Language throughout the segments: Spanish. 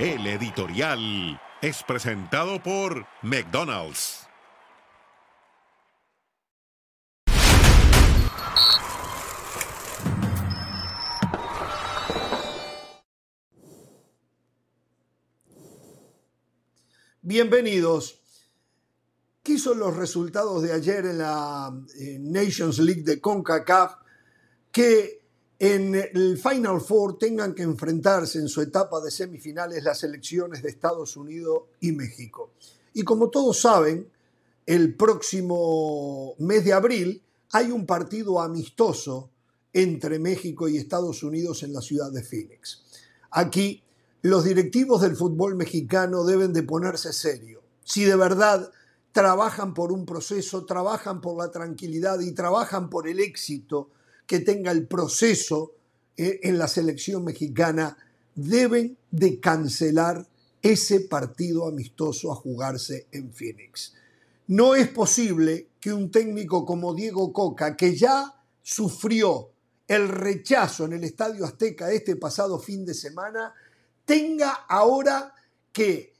El editorial es presentado por McDonald's. Bienvenidos. ¿Qué son los resultados de ayer en la Nations League de CONCACAF? Que en el Final Four tengan que enfrentarse en su etapa de semifinales las selecciones de Estados Unidos y México. Y como todos saben, el próximo mes de abril hay un partido amistoso entre México y Estados Unidos en la ciudad de Phoenix. Aquí los directivos del fútbol mexicano deben de ponerse serio. Si de verdad trabajan por un proceso, trabajan por la tranquilidad y trabajan por el éxito que tenga el proceso eh, en la selección mexicana, deben de cancelar ese partido amistoso a jugarse en Phoenix. No es posible que un técnico como Diego Coca, que ya sufrió el rechazo en el Estadio Azteca este pasado fin de semana, tenga ahora que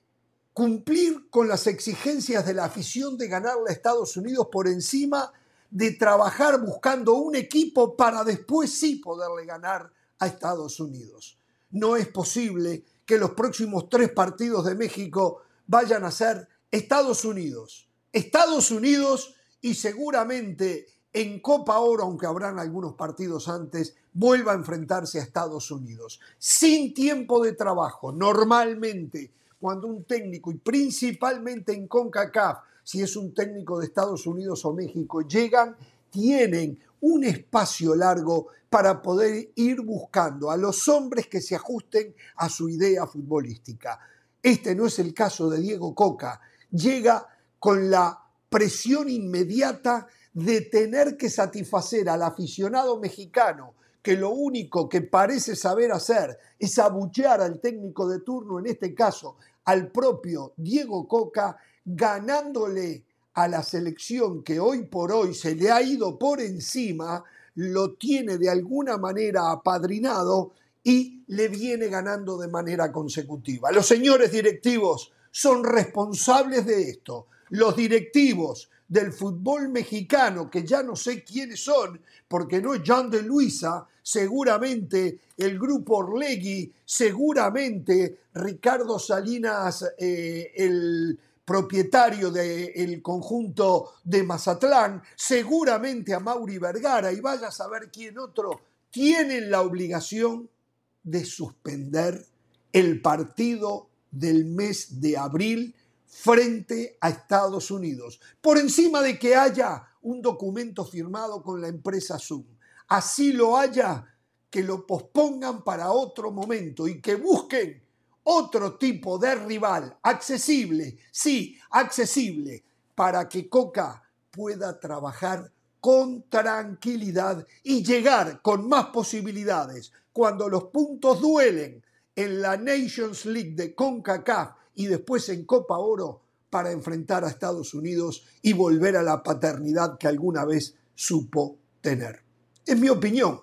cumplir con las exigencias de la afición de ganarle a Estados Unidos por encima de trabajar buscando un equipo para después sí poderle ganar a Estados Unidos. No es posible que los próximos tres partidos de México vayan a ser Estados Unidos, Estados Unidos y seguramente en Copa Oro, aunque habrán algunos partidos antes, vuelva a enfrentarse a Estados Unidos. Sin tiempo de trabajo, normalmente, cuando un técnico, y principalmente en CONCACAF, si es un técnico de Estados Unidos o México, llegan, tienen un espacio largo para poder ir buscando a los hombres que se ajusten a su idea futbolística. Este no es el caso de Diego Coca. Llega con la presión inmediata de tener que satisfacer al aficionado mexicano que lo único que parece saber hacer es abuchear al técnico de turno, en este caso al propio Diego Coca, ganándole a la selección que hoy por hoy se le ha ido por encima, lo tiene de alguna manera apadrinado y le viene ganando de manera consecutiva. Los señores directivos son responsables de esto. Los directivos del fútbol mexicano, que ya no sé quiénes son, porque no es John de Luisa, seguramente el grupo Orlegui, seguramente Ricardo Salinas, eh, el propietario del conjunto de Mazatlán, seguramente a Mauri Vergara y vaya a saber quién otro, tienen la obligación de suspender el partido del mes de abril frente a Estados Unidos, por encima de que haya un documento firmado con la empresa Zoom. Así lo haya, que lo pospongan para otro momento y que busquen otro tipo de rival accesible, sí, accesible, para que Coca pueda trabajar con tranquilidad y llegar con más posibilidades cuando los puntos duelen en la Nations League de CONCACAF y después en Copa Oro para enfrentar a Estados Unidos y volver a la paternidad que alguna vez supo tener. Es mi opinión.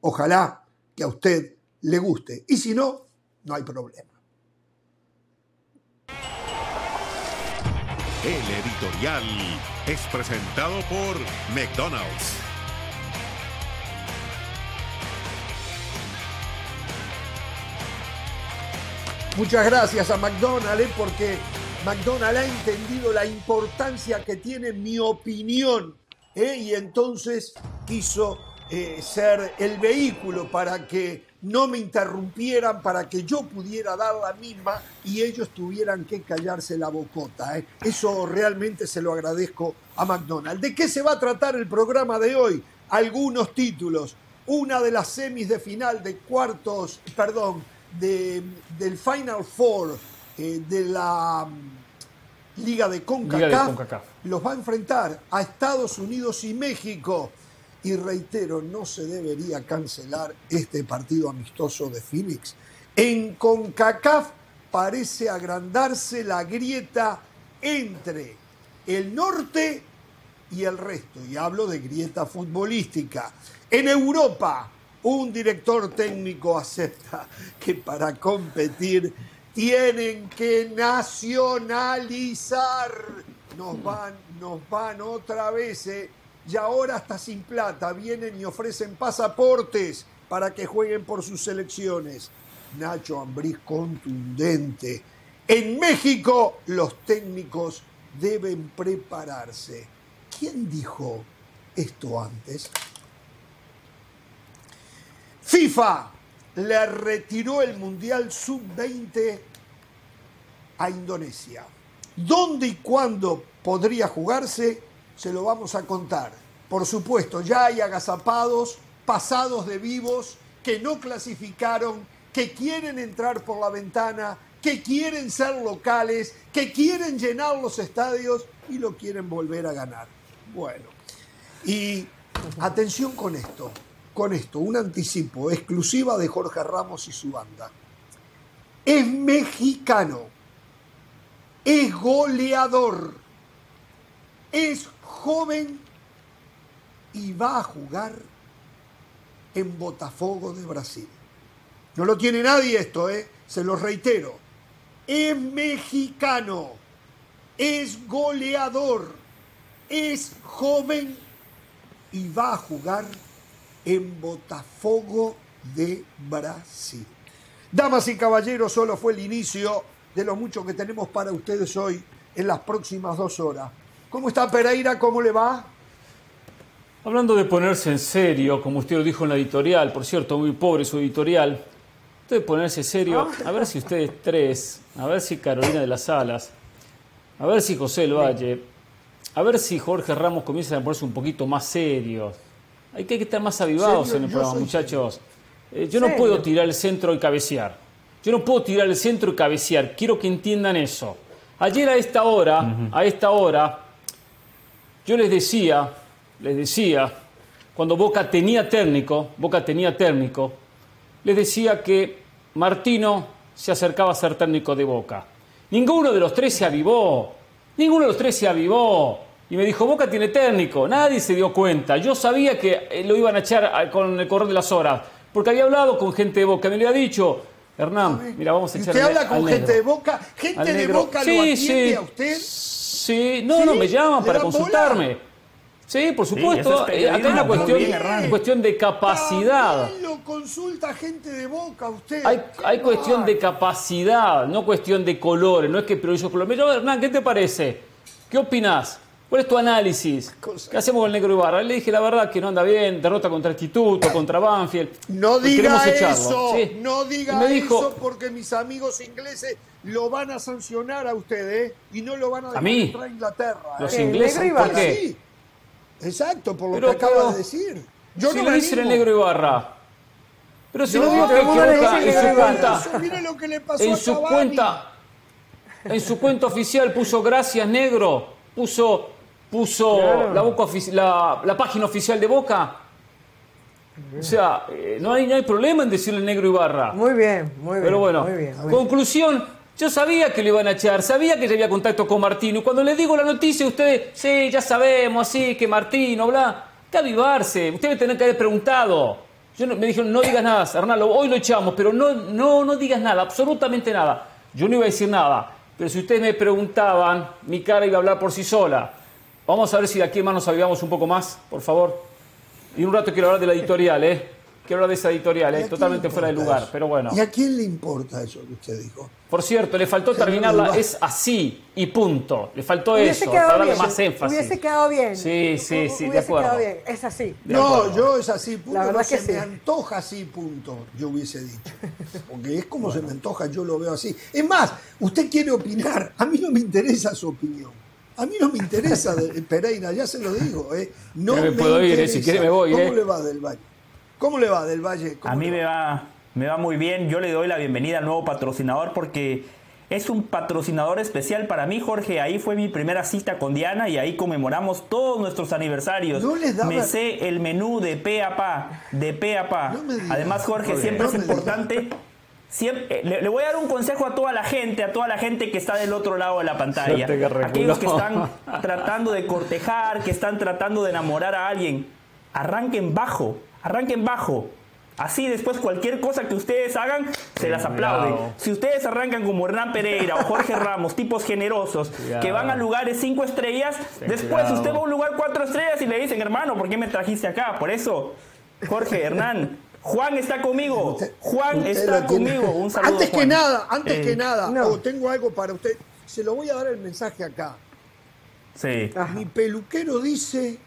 Ojalá que a usted le guste. Y si no, no hay problema. El editorial es presentado por McDonald's. Muchas gracias a McDonald's ¿eh? porque McDonald's ha entendido la importancia que tiene mi opinión ¿eh? y entonces quiso eh, ser el vehículo para que no me interrumpieran, para que yo pudiera dar la misma y ellos tuvieran que callarse la bocota. Eso realmente se lo agradezco a McDonald's. ¿De qué se va a tratar el programa de hoy? Algunos títulos. Una de las semis de final de cuartos, perdón, del Final Four eh, de la mm, Liga de CONCACAF, los va a enfrentar a Estados Unidos y México. Y reitero, no se debería cancelar este partido amistoso de Phoenix. En CONCACAF parece agrandarse la grieta entre el norte y el resto. Y hablo de grieta futbolística. En Europa, un director técnico acepta que para competir tienen que nacionalizar. Nos van, nos van otra vez, ¿eh? Y ahora hasta sin plata vienen y ofrecen pasaportes para que jueguen por sus selecciones. Nacho Ambriz contundente. En México los técnicos deben prepararse. ¿Quién dijo esto antes? FIFA le retiró el Mundial Sub-20 a Indonesia. ¿Dónde y cuándo podría jugarse? Se lo vamos a contar. Por supuesto, ya hay agazapados, pasados de vivos, que no clasificaron, que quieren entrar por la ventana, que quieren ser locales, que quieren llenar los estadios y lo quieren volver a ganar. Bueno, y atención con esto con esto, un anticipo exclusiva de Jorge Ramos y su banda. Es mexicano, es goleador, es joven y va a jugar en Botafogo de Brasil. No lo tiene nadie esto, ¿eh? se lo reitero. Es mexicano, es goleador, es joven y va a jugar en Botafogo de Brasil. Damas y caballeros, solo fue el inicio de lo mucho que tenemos para ustedes hoy en las próximas dos horas. ¿Cómo está Pereira? ¿Cómo le va? Hablando de ponerse en serio, como usted lo dijo en la editorial, por cierto, muy pobre su editorial, usted ponerse serio, a ver si ustedes tres, a ver si Carolina de las Alas, a ver si José El Valle, a ver si Jorge Ramos comienza a ponerse un poquito más serios. Hay que estar más avivados en el programa, muchachos. Eh, yo no puedo tirar el centro y cabecear. Yo no puedo tirar el centro y cabecear. Quiero que entiendan eso. Ayer a esta hora, a esta hora, yo les decía, les decía, cuando Boca tenía técnico, Boca tenía técnico, les decía que Martino se acercaba a ser técnico de Boca. Ninguno de los tres se avivó. Ninguno de los tres se avivó y me dijo, Boca tiene técnico. Nadie se dio cuenta. Yo sabía que eh, lo iban a echar con el correr de las horas, porque había hablado con gente de Boca, me lo había dicho. Hernán, mira, vamos a echar ¿Usted habla con gente de Boca? ¿Gente de Boca lo atiende a usted? Sí, no, no, me llaman para consultarme. Sí, por supuesto. Eh, acá hay una cuestión, cuestión de capacidad. lo consulta gente de Boca usted. Hay, hay cuestión de capacidad, no cuestión de colores. No es que priorizo colores. Hernán, ¿qué te parece? ¿Qué opinas? ¿Cuál es tu análisis? ¿Qué hacemos con el negro Ibarra? Le dije la verdad que no anda bien, derrota contra Instituto, contra Banfield. No diga eso, no diga eso porque mis amigos ingleses lo van a sancionar a ustedes ¿eh? y no lo van a dejar ¿A mí? entrar a Inglaterra. ¿Los ¿eh? ingleses? ¿Por qué? exacto, por lo que acaba de decir. Yo si no le dicen el negro Ibarra. Pero si no, digo que equivoca en su cuenta. Mire lo que le pasó en a su cuenta, en su cuenta oficial puso gracias negro, puso puso la, boca, la, la, página oficial de Boca. O sea, eh, no, hay, no hay problema en decirle negro Ibarra. Muy bien, muy bien. Pero bueno, conclusión, yo sabía que le iban a echar, sabía que ya había contacto con Martino. Y cuando le digo la noticia, ustedes, sí, ya sabemos, sí, que Martino, bla. Que avivarse, ustedes tenían que haber preguntado. Yo me dijeron, no digas nada, Arnaldo, hoy lo echamos, pero no, no, no digas nada, absolutamente nada. Yo no iba a decir nada, pero si ustedes me preguntaban, mi cara iba a hablar por sí sola. Vamos a ver si de aquí en más nos avivamos un poco más, por favor. Y un rato quiero hablar de la editorial, ¿eh? Quiero hablar de esa editorial, ¿eh? totalmente fuera de lugar, pero bueno. ¿Y a quién le importa eso que usted dijo? Por cierto, le faltó terminarla, es así y punto. Le faltó eso, para darle más énfasis. Hubiese quedado bien. Sí, sí, sí, de acuerdo. Quedado bien. Es así. no, yo es así, punto. La verdad no que se sí. me antoja así, punto, yo hubiese dicho. Porque es como se me antoja, yo lo veo así. Es más, usted quiere opinar, a mí no me interesa su opinión. A mí no me interesa Pereira, ya se lo digo. ¿eh? No me, puedo ir, ¿eh? si quiere me voy. ¿Cómo ¿eh? le va del Valle? ¿Cómo le va del Valle? A mí me va, me va muy bien. Yo le doy la bienvenida al nuevo patrocinador porque es un patrocinador especial para mí, Jorge. Ahí fue mi primera cita con Diana y ahí conmemoramos todos nuestros aniversarios. No les daba... Me sé el menú de pe a pa, de pe a pa. No. Además, Jorge, siempre es importante. Siempre, le, le voy a dar un consejo a toda la gente, a toda la gente que está del otro lado de la pantalla. Que. Aquellos que están tratando de cortejar, que están tratando de enamorar a alguien. Arranquen bajo, arranquen bajo. Así después cualquier cosa que ustedes hagan, se las aplaude. Cuidado. Si ustedes arrancan como Hernán Pereira o Jorge Ramos, tipos generosos, que van a lugares cinco estrellas, después cuidado. usted va a un lugar cuatro estrellas y le dicen, hermano, ¿por qué me trajiste acá? Por eso, Jorge, Hernán, Juan está conmigo. Usted- Juan usted está conmigo. Un saludo. Antes que Juan. nada, antes Eh, que nada, no. oh, tengo algo para usted. Se lo voy a dar el mensaje acá. Sí. Ajá. Mi peluquero dice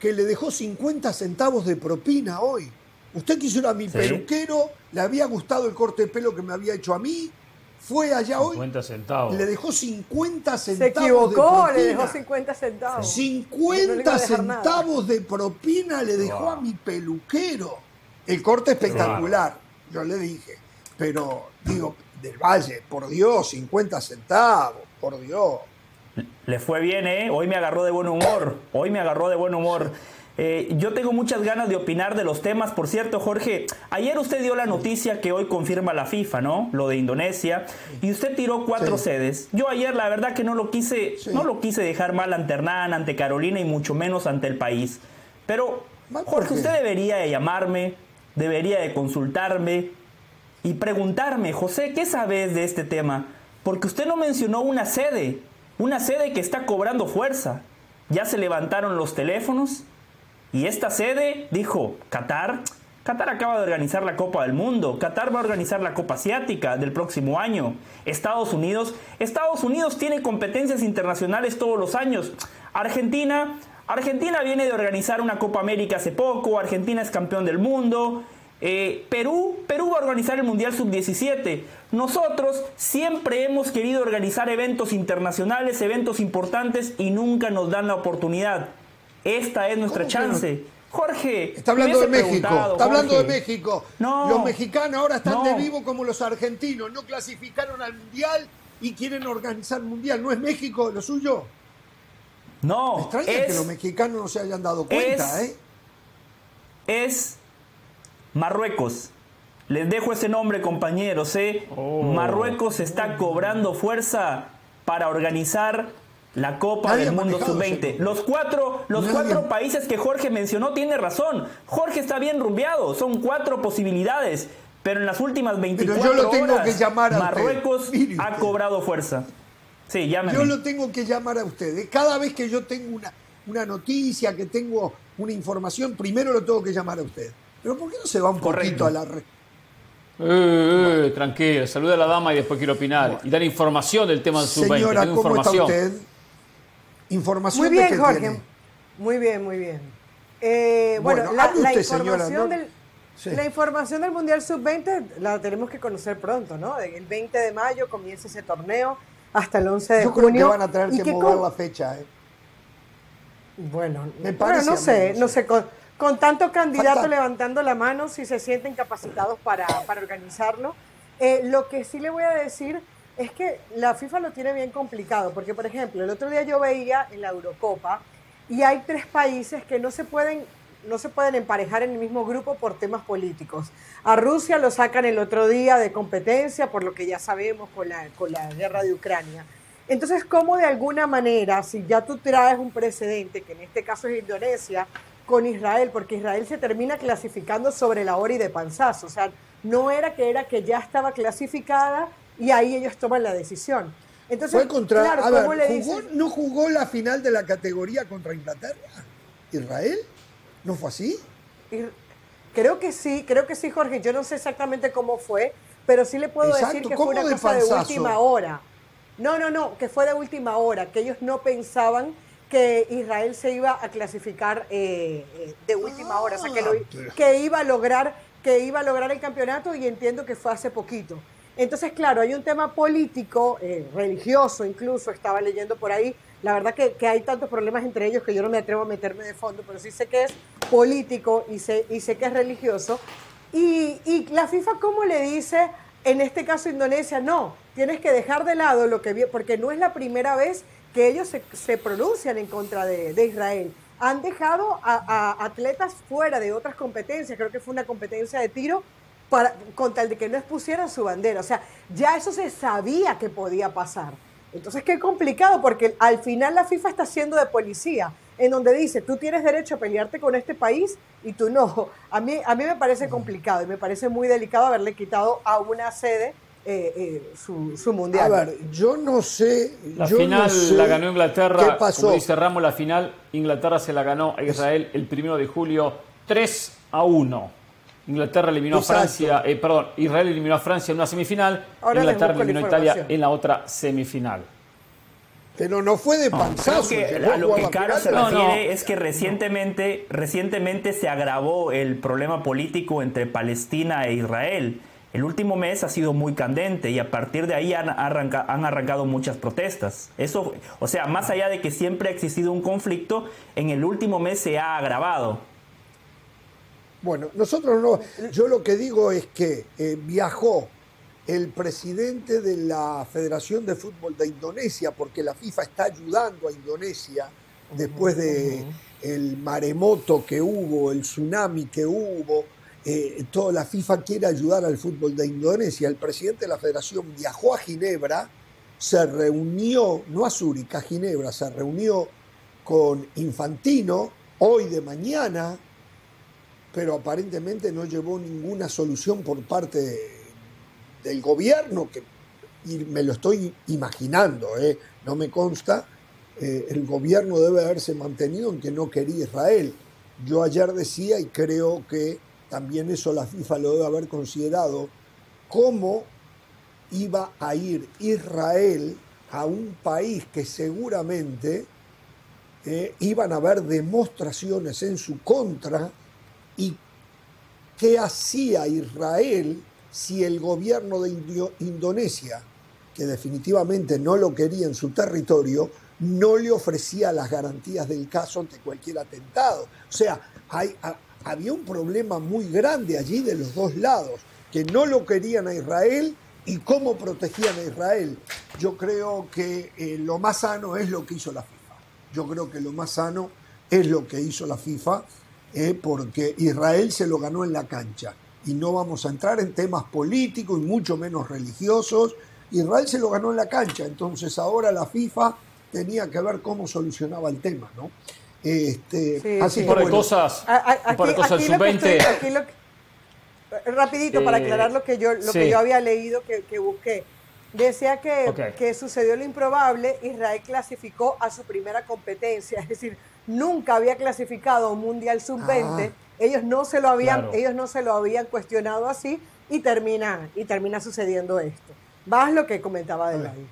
que le dejó 50 centavos de propina hoy. Usted quiso ir a mi Sí. peluquero, le había gustado el corte de pelo que me había hecho a mí, fue allá hoy, 50 centavos. le dejó 50 Se centavos equivocó, de le dejó propina. 50 centavos. No le 50 iba a dejar nada. centavos de propina le dejó a mi peluquero. El corte espectacular, yo le dije. Pero digo, del Valle, por Dios, 50 centavos, por Dios. Le fue bien, ¿eh? Hoy me agarró de buen humor. Hoy me agarró de buen humor. Eh, yo tengo muchas ganas de opinar de los temas. Por cierto, Jorge, ayer usted dio la noticia que hoy confirma la FIFA, ¿no? Lo de Indonesia. Y usted tiró cuatro Sí. sedes. Yo ayer la verdad que no lo quise, Sí. no lo quise dejar mal ante Hernán, ante Carolina y mucho menos ante el país. Pero, ¿Mal por Jorge, usted debería de llamarme, debería de consultarme y preguntarme, José, ¿qué sabes de este tema? Porque usted no mencionó una sede, una sede que está cobrando fuerza. Ya se levantaron los teléfonos y esta sede dijo, Qatar, Qatar acaba de organizar la Copa del Mundo, Qatar va a organizar la Copa Asiática del próximo año, Estados Unidos, Estados Unidos tiene competencias internacionales todos los años, Argentina, Argentina viene de organizar una Copa América hace poco, Argentina es campeón del mundo, eh, Perú, Perú va a organizar el Mundial Sub-17. Nosotros siempre hemos querido organizar eventos internacionales, eventos importantes y nunca nos dan la oportunidad. Esta es nuestra chance. Jorge, Está hablando de México, está hablando de México. No. Los mexicanos ahora están No. de vivo como los argentinos, no clasificaron al Mundial y quieren organizar Mundial. ¿No es México lo suyo? Me No, extraña es, que los mexicanos no se hayan dado cuenta, es- ¿eh? es Marruecos. Les dejo ese nombre, compañeros. ¿eh? Oh. Marruecos está cobrando fuerza para organizar la Copa Nadie del Mundo manejado ese Sub-20. nombre. Los cuatro, los Nadie. cuatro países que Jorge mencionó tiene razón. Jorge está bien rumbeado. Son cuatro posibilidades. Pero en las últimas 24 yo lo tengo horas, que llamar a usted. Marruecos ha cobrado fuerza. Sí, llámeme. Yo lo tengo que llamar a ustedes. Cada vez que yo tengo una, una noticia, que tengo una información, primero lo tengo que llamar a usted. Pero ¿por qué no se va un Correcto. poquito a la red? Eh, eh, tranquilo, saluda a la dama y después quiero opinar. Y dar información del tema del sub-20. Señora, tengo ¿cómo está información. usted? Información Muy bien, Jorge. tiene? Muy bien, muy bien. Eh, bueno, Bueno, la, la usted, señora, información ¿no? del, Sí. la información del Mundial Sub-20 la tenemos que conocer pronto, ¿no? El 20 de mayo comienza ese torneo hasta el 11 de Yo creo junio. que van a tener que mover con- la fecha. ¿eh? Bueno, Me parece no sé, no sé. no sé, con, con tanto candidato Falta- levantando la mano, si se sienten capacitados para, para organizarlo. Eh, lo que sí le voy a decir es que la FIFA lo tiene bien complicado, porque por ejemplo, el otro día yo veía en la Eurocopa y hay tres países que no se pueden no se pueden emparejar en el mismo grupo por temas políticos. A Rusia lo sacan el otro día de competencia, por lo que ya sabemos con la, con la guerra de Ucrania. Entonces, ¿cómo de alguna manera, si ya tú traes un precedente, que en este caso es Indonesia, con Israel, porque Israel se termina clasificando sobre la hora y de panzazo, o sea, no era que era que ya estaba clasificada y ahí ellos toman la decisión. Entonces, Fue contra. claro, a ver, ¿cómo le ¿jugó- dices? ¿no jugó la final de la categoría contra Inglaterra? ¿Israel? ¿No fue así? Y Creo que sí, creo que sí, Jorge. Yo no sé exactamente cómo fue, pero sí le puedo Exacto, decir que ¿cómo fue una de cosa de última hora. No, no, no, que fue de última hora, que ellos no pensaban que Israel se iba a clasificar eh, eh, de última hora, o sea, que, lo- pero- que iba a lograr que iba a lograr el campeonato y entiendo que fue hace poquito. Entonces, claro, hay un tema político, eh, religioso incluso, estaba leyendo por ahí. La verdad que, que hay tantos problemas entre ellos que yo no me atrevo a meterme de fondo, pero sí sé que es político y sé, y sé que es religioso. Y, y la FIFA, ¿cómo le dice, en este caso Indonesia, no, tienes que dejar de lado lo que porque no es la primera vez que ellos se, se pronuncian en contra de, de Israel. Han dejado a, a atletas fuera de otras competencias, creo que fue una competencia de tiro, para, con tal de que no expusieran su bandera. O sea, ya eso se sabía que podía pasar. Entonces, qué complicado, porque al final la FIFA está siendo de policía. en donde dice, tú tienes derecho a pelearte con este país y tú no. A mí, a mí me parece complicado y me parece muy delicado haberle quitado a una sede eh, eh, su, su, mundial. A ver, yo no sé. La yo final no sé la ganó Inglaterra. ¿Qué pasó? Como dice Ramos, la final Inglaterra se la ganó a Israel el primero de julio 3 a 1. Inglaterra eliminó Exacto. a Francia, eh, perdón, Israel eliminó a Francia en una semifinal, Ahora Inglaterra eliminó a Italia en la otra semifinal. Pero no fue de panzazo. que a lo que Caro se No, no. refiere es que recientemente, recientemente se agravó el problema político entre Palestina e Israel. El último mes ha sido muy candente y a partir de ahí han, arranca- han arrancado muchas protestas. Eso, o sea, más allá de que siempre ha existido un conflicto, en el último mes se ha agravado. Bueno, nosotros no. Yo lo que digo es que eh, viajó el presidente de la Federación de Fútbol de Indonesia, porque la FIFA está ayudando a Indonesia después de el maremoto que hubo, el tsunami que hubo. eh, toda la FIFA quiere ayudar al fútbol de Indonesia. El presidente de la federación viajó a Ginebra, se reunió, no a Zúrich, a Ginebra, se reunió con Infantino hoy de mañana, pero aparentemente no llevó ninguna solución por parte de- del gobierno, que me lo estoy imaginando, ¿eh? no me consta, eh, el gobierno debe haberse mantenido en que no quería Israel. Yo ayer decía, y creo que también eso la FIFA lo debe haber considerado, cómo iba a ir Israel a un país que seguramente eh, iban a haber demostraciones en su contra y qué hacía Israel si el gobierno de Indonesia, que definitivamente no lo quería en su territorio, no le ofrecía las garantías del caso ante cualquier atentado. O sea, había un problema muy grande allí de los dos lados, que no lo querían a Israel y cómo protegían a Israel. Yo creo que eh, lo más sano es lo que hizo la FIFA. Yo creo que lo más sano es lo que hizo la FIFA, eh, porque Israel se lo ganó en la cancha. Y no vamos a entrar en temas políticos y mucho menos religiosos. Israel se lo ganó en la cancha, entonces ahora la FIFA tenía que ver cómo solucionaba el tema, ¿no? Este, Sí, así sí. que bueno, cosas, A- a- un par de aquí- cosas aquí lo que sub-20. estoy- aquí lo que- rapidito para Eh, aclarar lo que yo lo sí. que yo había leído que, que busqué decía que, que sucedió lo improbable Israel clasificó a su primera competencia es decir nunca había clasificado a un mundial sub 20 Ah. ellos no se lo habían Claro. ellos no se lo habían cuestionado así y termina y termina sucediendo esto más lo que comentaba de bien,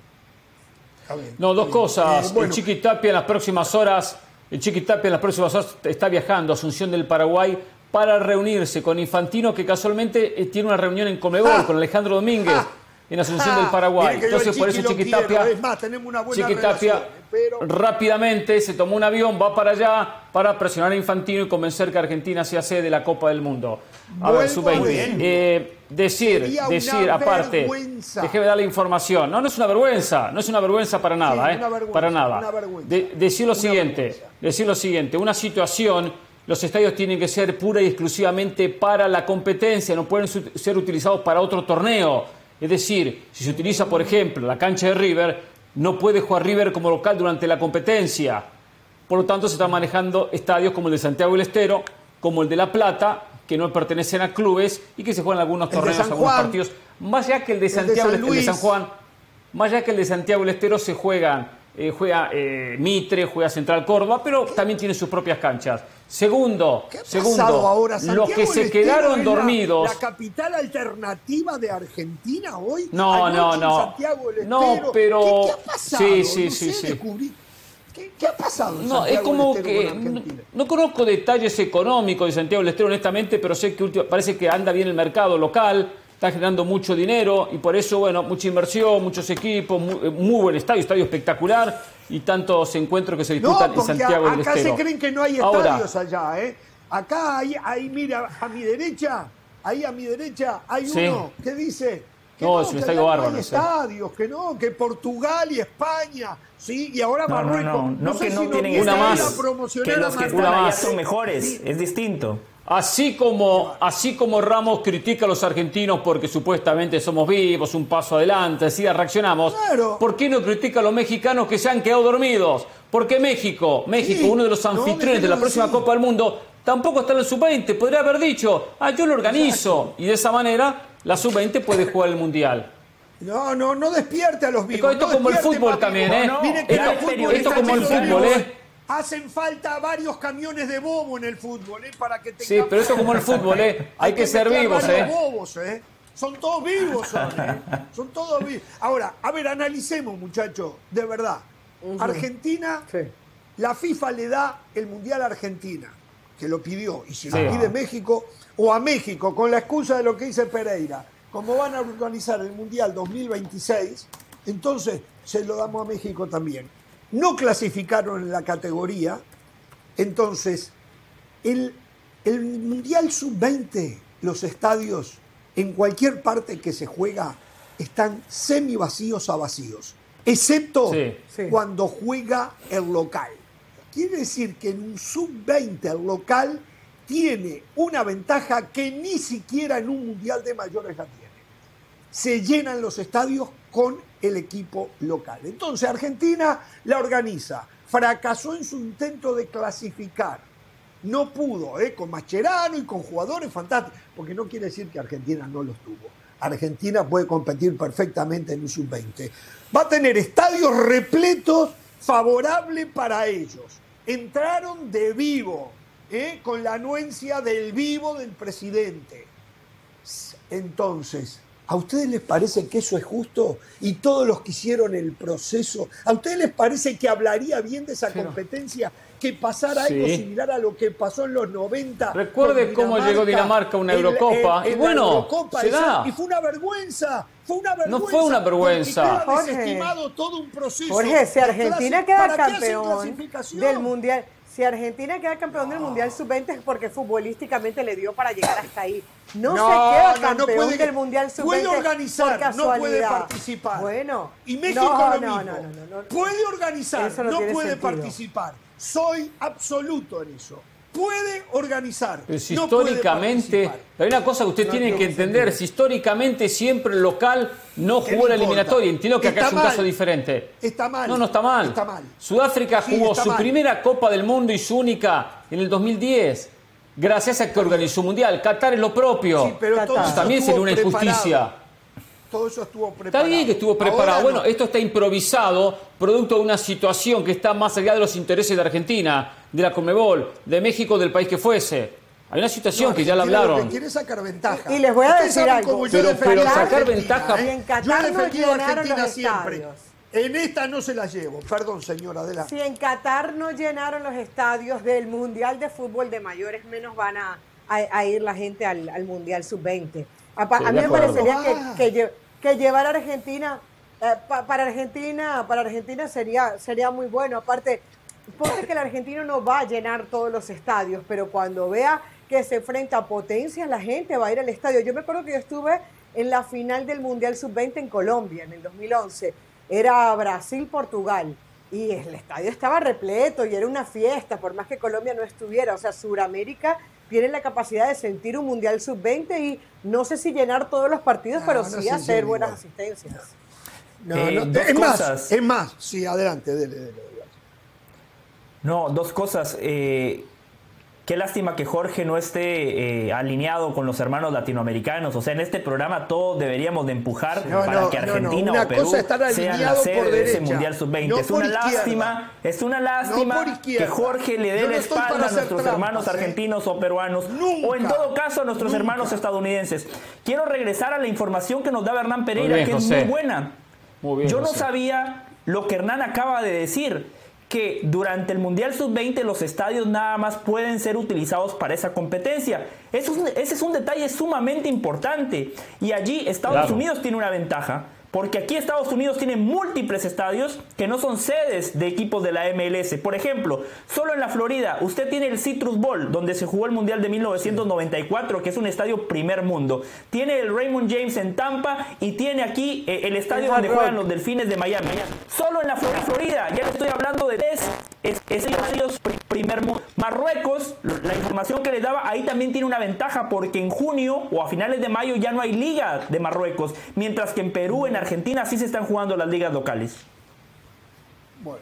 No, dos cosas. Eh, bueno, El Chiqui Tapia en las próximas horas, el Chiqui Tapia en las próximas horas está viajando a Asunción del Paraguay para reunirse con Infantino, que casualmente eh, tiene una reunión en Comebol Ah. con Alejandro Domínguez Ah. En Asunción Ah, del Paraguay. Entonces, por eso Chiqui lo Chiqui quiero, Tapia, es más, tenemos una buena Chiqui Tapia relación, pero- rápidamente se tomó un avión, va para allá para presionar a Infantino y convencer que Argentina sea sede de la Copa del Mundo. A ver, Vuelvo sub-20. a decir. Eh, decir, Sería decir, aparte, vergüenza. déjeme dar la información. No, no es una vergüenza, no es una vergüenza para nada, Sí, ¿eh? para nada. De- decir lo Una siguiente, vergüenza. decir lo siguiente, una situación, los estadios tienen que ser pura y exclusivamente para la competencia, no pueden ser utilizados para otro torneo. Es decir, si se utiliza, por ejemplo, la cancha de River, no puede jugar River como local durante la competencia. Por lo tanto, se están manejando estadios como el de Santiago del Estero, como el de La Plata, que no pertenecen a clubes y que se juegan algunos torneos, algunos Juan. partidos. Más allá que el de El de Santiago, San el de Luis. San Juan, más allá que el de Santiago del Estero se juegan, eh, juega eh, Mitre, juega Central Córdoba, pero también tiene sus propias canchas. Segundo, ¿Qué ha segundo, ahora? los ¿Santiago que se quedaron la- dormidos. La, capital alternativa de Argentina hoy. No, no, no. Santiago del No, pero- ¿Qué, qué ha pasado? Sí, sí, No sí, sé, sí. descubrí. ¿Qué, qué ha pasado? en No, es como que no, conozco detalles económicos de Santiago del Estero, honestamente, pero sé que última- parece que anda bien el mercado local, está generando mucho dinero y por eso, bueno, mucha inversión, muchos equipos, muy, eh, muy buen estadio, estadio espectacular y tantos encuentros que se No, disputan en Santiago a- del acá Estero. se creen que no hay Ahora, estadios allá, ¿eh? Acá hay, ahí, mira, a mi derecha, ahí a mi derecha hay Sí. uno que dice que No, es un que estadio bárbaro No hay estadios, que no, que Portugal y España, sí, y ahora No, no, Marruecos. no, no sé que si no tienen Una más. Que a los que Marruecos. están allá son mejores, Sí. es distinto. Así como, así como Ramos critica a los argentinos porque supuestamente somos vivos, un paso adelante, así reaccionamos, Claro. ¿por qué no critica a los mexicanos que se han quedado dormidos? Porque México, México, Sí, uno de los no, anfitriones de la próxima. Copa del Mundo, tampoco está en el sub-20. Podría haber dicho, ah, yo lo organizo. Y de esa manera la sub-20 puede jugar el Mundial. No, no, no despierte a los vivos. Esto no como el fútbol también, ¿eh? No, no, Mire que ya los es futbolistas periodista, esto como el fútbol, ¿eh? Hacen falta varios camiones de bobo en el fútbol, ¿eh? Para que Sí, tengamos- pero esto como el fútbol, ¿eh? Hay que ser vivos, ¿eh? bobos, ¿eh? Son todos vivos, son, ¿eh? Son todos vivos. Ahora, a ver, analicemos, muchachos, de verdad. Argentina, Sí. la FIFA le da el Mundial a Argentina, que lo pidió, y si Sí. lo pide México, o a México, con la excusa de lo que dice Pereira, como van a organizar el Mundial 2026, entonces se lo damos a México también. No clasificaron en la categoría, entonces el, el Mundial Sub-20, los estadios, en cualquier parte que se juega, están semi vacíos a vacíos, excepto Sí. Sí. cuando juega el local. Quiere decir que en un Sub-20 el local tiene una ventaja que ni siquiera en un Mundial de mayores la tiene. Se llenan los estadios con el equipo local. Entonces Argentina la organiza, fracasó en su intento de clasificar. No pudo, ¿eh? con Mascherano y con jugadores fantásticos, porque no quiere decir que Argentina no los tuvo. Argentina puede competir perfectamente en un sub-20. Va a tener estadios repletos favorables para ellos. Entraron de vivo, ¿eh? con la anuencia del vivo del presidente. Entonces, ¿a ustedes les parece que eso es justo? Y todos los que hicieron el proceso, ¿a ustedes les parece que hablaría bien de esa competencia? Que pasara algo similar a lo que pasó en los 90. Recuerde cómo llegó Dinamarca a una Eurocopa, y la bueno, Eurocopa, se esa- da. y fue una vergüenza. Fue una vergüenza. fue una vergüenza. Jorge. todo un proceso. Jorge, si Argentina queda ¿para qué hacen campeón clasificación? del Mundial, si Argentina queda campeón del Mundial Sub-20 es porque futbolísticamente le dio para llegar hasta ahí. No, No, se queda no campeón puede- del Mundial Sub-20 puede organizar, por no puede participar. Bueno. Y México no, lo no, mismo. no, no, no, no. Puede organizar, no, puede sentido. participar. Soy absoluto en eso. Puede organizar. Pero si no puede históricamente, participar. hay una cosa que usted No tiene que entender, si históricamente siempre el local no ¿Qué jugó la eliminatoria, entiendo que acá es un caso diferente. Está mal. No, no está mal. Está mal. Sudáfrica jugó su mal. primera Copa del Mundo y su única en el 2010, gracias a que organizó un Mundial. Qatar es lo propio. Sí, pero todo Eso eso también sería una preparado. Todo eso estuvo preparado. Está bien que estuvo preparado. Ahora bueno, no. esto está improvisado, producto de una situación que está más allá de los intereses de Argentina, de la Conmebol, de México, del país que fuese. Hay una situación No, que ya la Lo hablaron. que quiere sacar ventaja. Y les voy a decir algo. cómo yo Pero- defendí pero sacar Argentina, ventaja- ¿eh? Y en Qatar Yo defendido a llenaron Argentina los siempre. estadios. En esta no se la llevo. Perdón, señora, adelante. Si en Qatar no llenaron los estadios del Mundial de Fútbol de mayores, menos van a, a- a ir la gente al, al Mundial Sub-20. A, pa- Sí, a mí me parecería Ah. que, que, lle- que llevar a Argentina, eh, pa- para Argentina, para Argentina sería, sería muy bueno. Aparte, porque que el argentino no va a llenar todos los estadios, pero cuando vea que se enfrenta a potencias, la gente va a ir al estadio. Yo me acuerdo que yo estuve en la final del Mundial Sub-20 en Colombia, en el 2011. Era Brasil-Portugal. Y el estadio estaba repleto y era una fiesta, por más que Colombia no estuviera. O sea, Sudamérica tiene la capacidad de sentir un Mundial Sub-20 y no sé si llenar todos los partidos, No, pero no sí hacer buenas igual. asistencias. No, Eh, no, dos es más, cosas. es más. Sí, adelante, dele, dele, dele. No, dos cosas. Eh, qué lástima que Jorge no esté eh, alineado con los hermanos latinoamericanos. O sea, en este programa todos deberíamos de empujar No, para no, que no, no. Argentina o Perú sean la sede por de ese Mundial Sub-20. no es una lástima, es una lástima que Jorge le dé la espalda a nuestros trampas, hermanos ¿eh? argentinos o peruanos. Nunca. O en todo caso a nuestros Nunca. hermanos estadounidenses. Quiero regresar a la información que nos da Hernán Pereira, bien, que es muy buena. Muy bien, Yo no José. sabía lo que Hernán acaba de decir, que durante el Mundial Sub-20 los estadios nada más pueden ser utilizados para esa competencia. Eso es ese es un detalle sumamente importante. Y allí Estados Claro. Unidos tiene una ventaja. Porque aquí Estados Unidos tiene múltiples estadios que no son sedes de equipos de la MLS. Por ejemplo, solo en la Florida usted tiene el Citrus Bowl, donde se jugó el Mundial de 1994, que es un estadio primer mundo. Tiene el Raymond James en Tampa y tiene aquí eh, el estadio donde juegan los Delfines de Miami. Solo en la Flor- Florida, ya le estoy hablando de tres es- estadios primer mundo. Marruecos, la información que les daba, ahí también tiene una ventaja porque en junio o a finales de mayo ya no hay liga de Marruecos, mientras que en Perú, en Argentina sí se están jugando las ligas locales. Bueno,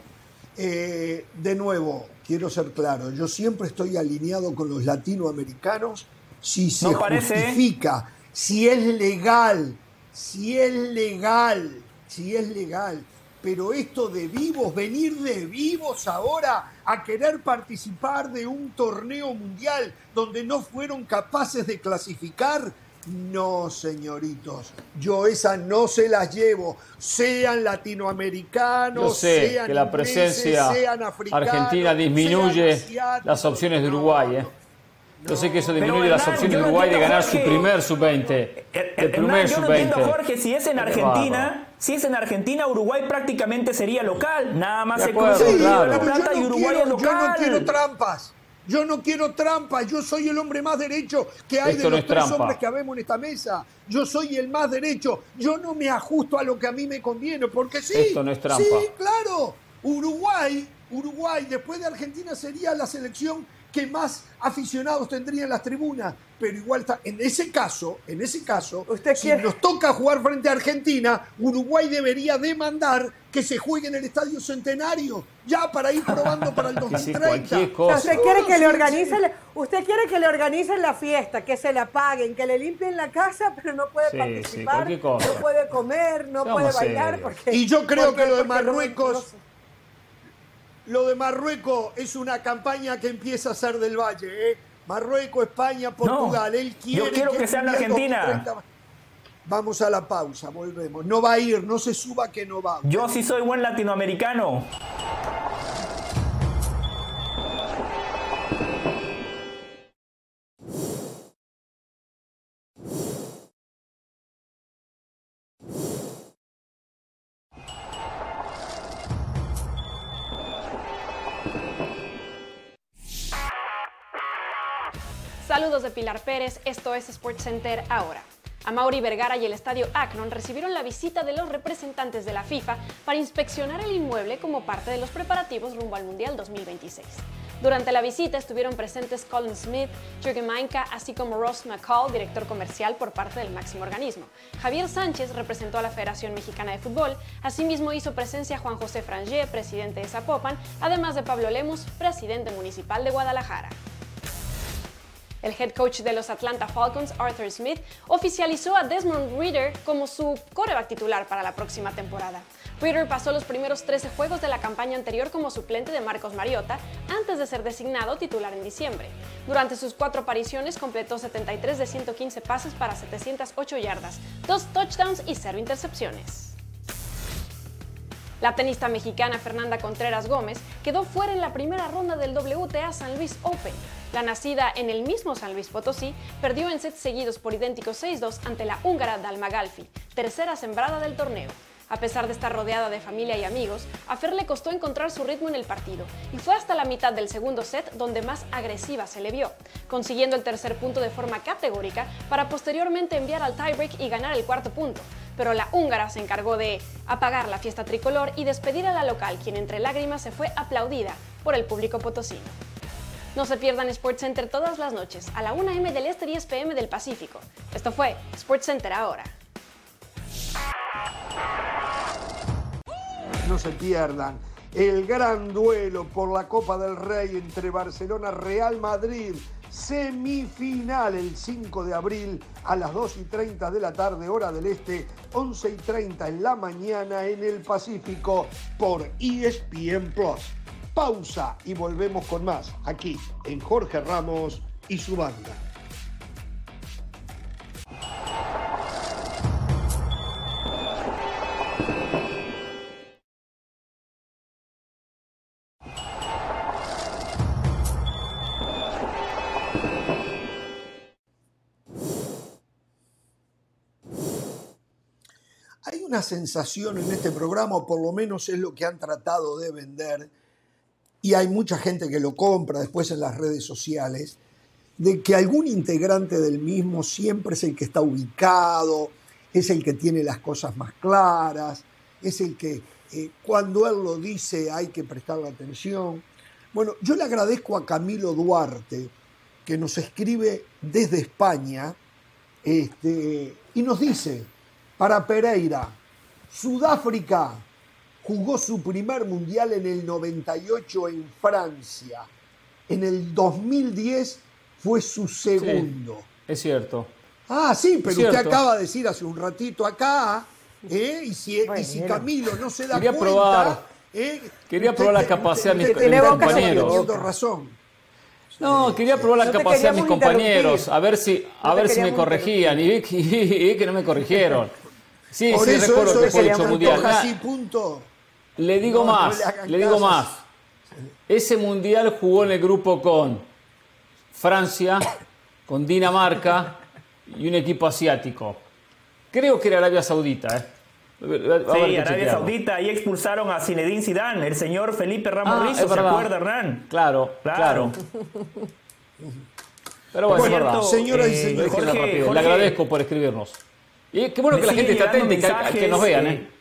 eh, de nuevo, quiero ser claro, yo siempre estoy alineado con los latinoamericanos si se justifica, si es legal, si es legal, si es legal. Pero esto de vivos, venir de vivos ahora a querer participar de un torneo mundial donde no fueron capaces de clasificar, no, señoritos, yo esa no se las llevo, sean latinoamericanos, sé sean que la presencia sean africanos, argentina disminuye las opciones de Uruguay. ¿eh? Yo sé que eso disminuye las opciones de Uruguay de ganar su primer sub-20. Eh, el primer sub-20. Jorge, si es en Argentina, si es en Argentina, Uruguay prácticamente sería local. Nada más se la plata y Uruguay es local. Yo no quiero trampas. Yo no quiero trampas, yo soy el hombre más derecho que hay de los tres hombres que habemos en esta mesa. Yo soy el más derecho. Yo no me ajusto a lo que a mí me conviene, porque sí. Esto no es trampa. Sí, claro. Uruguay, Uruguay, después de Argentina sería la selección que más aficionados tendría en las tribunas. Pero igual está, en ese caso, en ese caso, ¿Usted si nos toca jugar frente a Argentina, Uruguay debería demandar que se juegue en el Estadio Centenario, ya para ir probando para el 2030. usted quiere que le organicen, usted quiere que le organicen la fiesta, que se la paguen, que le limpien la casa, pero no puede participar, no puede comer, no puede bailar. Porque, y yo creo que lo de Marruecos lo de Marruecos es una campaña que empieza a ser del Valle. ¿eh? Marruecos, España, Portugal. Él quiere yo quiero que, sea en Argentina. Vamos a la pausa, volvemos. No va a ir, no se suba que no va. Yo sí soy buen latinoamericano. Pilar Pérez, esto es SportsCenter ahora. Mauri Vergara y el estadio Akron recibieron la visita de los representantes de la FIFA para inspeccionar el inmueble como parte de los preparativos rumbo al Mundial 2026. Durante la visita estuvieron presentes Colin Smith, Jürgen Mainka, así como Ross McCall, director comercial por parte del máximo organismo. Javier Sánchez representó a la Federación Mexicana de Fútbol, asimismo hizo presencia Juan José Frangier, presidente de Zapopan, además de Pablo Lemus, presidente municipal de Guadalajara. El head coach de los Atlanta Falcons, Arthur Smith, oficializó a Desmond Reader como su coreback titular para la próxima temporada. Reader pasó los primeros 13 juegos de la campaña anterior como suplente de Marcos Mariota antes de ser designado titular en diciembre. Durante sus cuatro apariciones completó 73 de 115 pases para 708 yardas, dos touchdowns y cero intercepciones. La tenista mexicana Fernanda Contreras Gómez quedó fuera en la primera ronda del WTA San Luis Open. La nacida en el mismo San Luis Potosí perdió en sets seguidos por idénticos 6-2 ante la húngara Dalma Galfi, tercera sembrada del torneo. A pesar de estar rodeada de familia y amigos, a Fer le costó encontrar su ritmo en el partido y fue hasta la mitad del segundo set donde más agresiva se le vio, consiguiendo el tercer punto de forma categórica para posteriormente enviar al tiebreak y ganar el cuarto punto. Pero la húngara se encargó de apagar la fiesta tricolor y despedir a la local, quien entre lágrimas se fue aplaudida por el público potosino. No se pierdan SportsCenter todas las noches a la 1 m del Este 10 pm del Pacífico. Esto fue SportsCenter ahora. No se pierdan el gran duelo por la Copa del Rey entre Barcelona Real Madrid. Semifinal el 5 de abril a las 2 y 30 de la tarde, hora del este, 11 y 30 en la mañana en el Pacífico por ESPN Plus. Pausa y volvemos con más aquí en Jorge Ramos y su banda. Una sensación en este programa, o por lo menos es lo que han tratado de vender, y hay mucha gente que lo compra después en las redes sociales, de que algún integrante del mismo siempre es el que está ubicado, es el que tiene las cosas más claras, es el que eh, cuando él lo dice hay que prestarle atención. Bueno, yo le agradezco a Camilo Duarte, que nos escribe desde España, este, y nos dice, para Pereira, Sudáfrica jugó su primer mundial en el 98 en Francia. En el 2010 fue su segundo. es cierto. Ah, sí, pero usted acaba de decir hace un ratito acá, ¿eh? y, si, y si Camilo no se da Quería cuenta... probar. ¿eh? Quería probar la capacidad de mis, mis tiene compañeros. razón. No, quería probar la No capacidad de mis compañeros, a ver si, a No ver si me corregían. Y vi que, y vi que no me corrigieron. Sí, Por sí, eso recuerdo eso que es fue el hecho mundial. así, punto. Le digo No, no más, le digo más. Ese mundial jugó en el grupo con Francia, con Dinamarca y un equipo asiático. Creo que era Arabia Saudita, ¿eh? Sí, Arabia. Saudita, ahí expulsaron a Zinedine Zidane, el señor Felipe Ramos Ah, Rizzo, ¿se acuerda, Hernán? Claro, Claro. claro. Pero bueno, Por es verdad. Señoras y eh, señores, Jorge. Jorge, Le agradezco por escribirnos. Y qué bueno me que la gente siguen está atenta y que, nos vean, mensajes, ¿eh?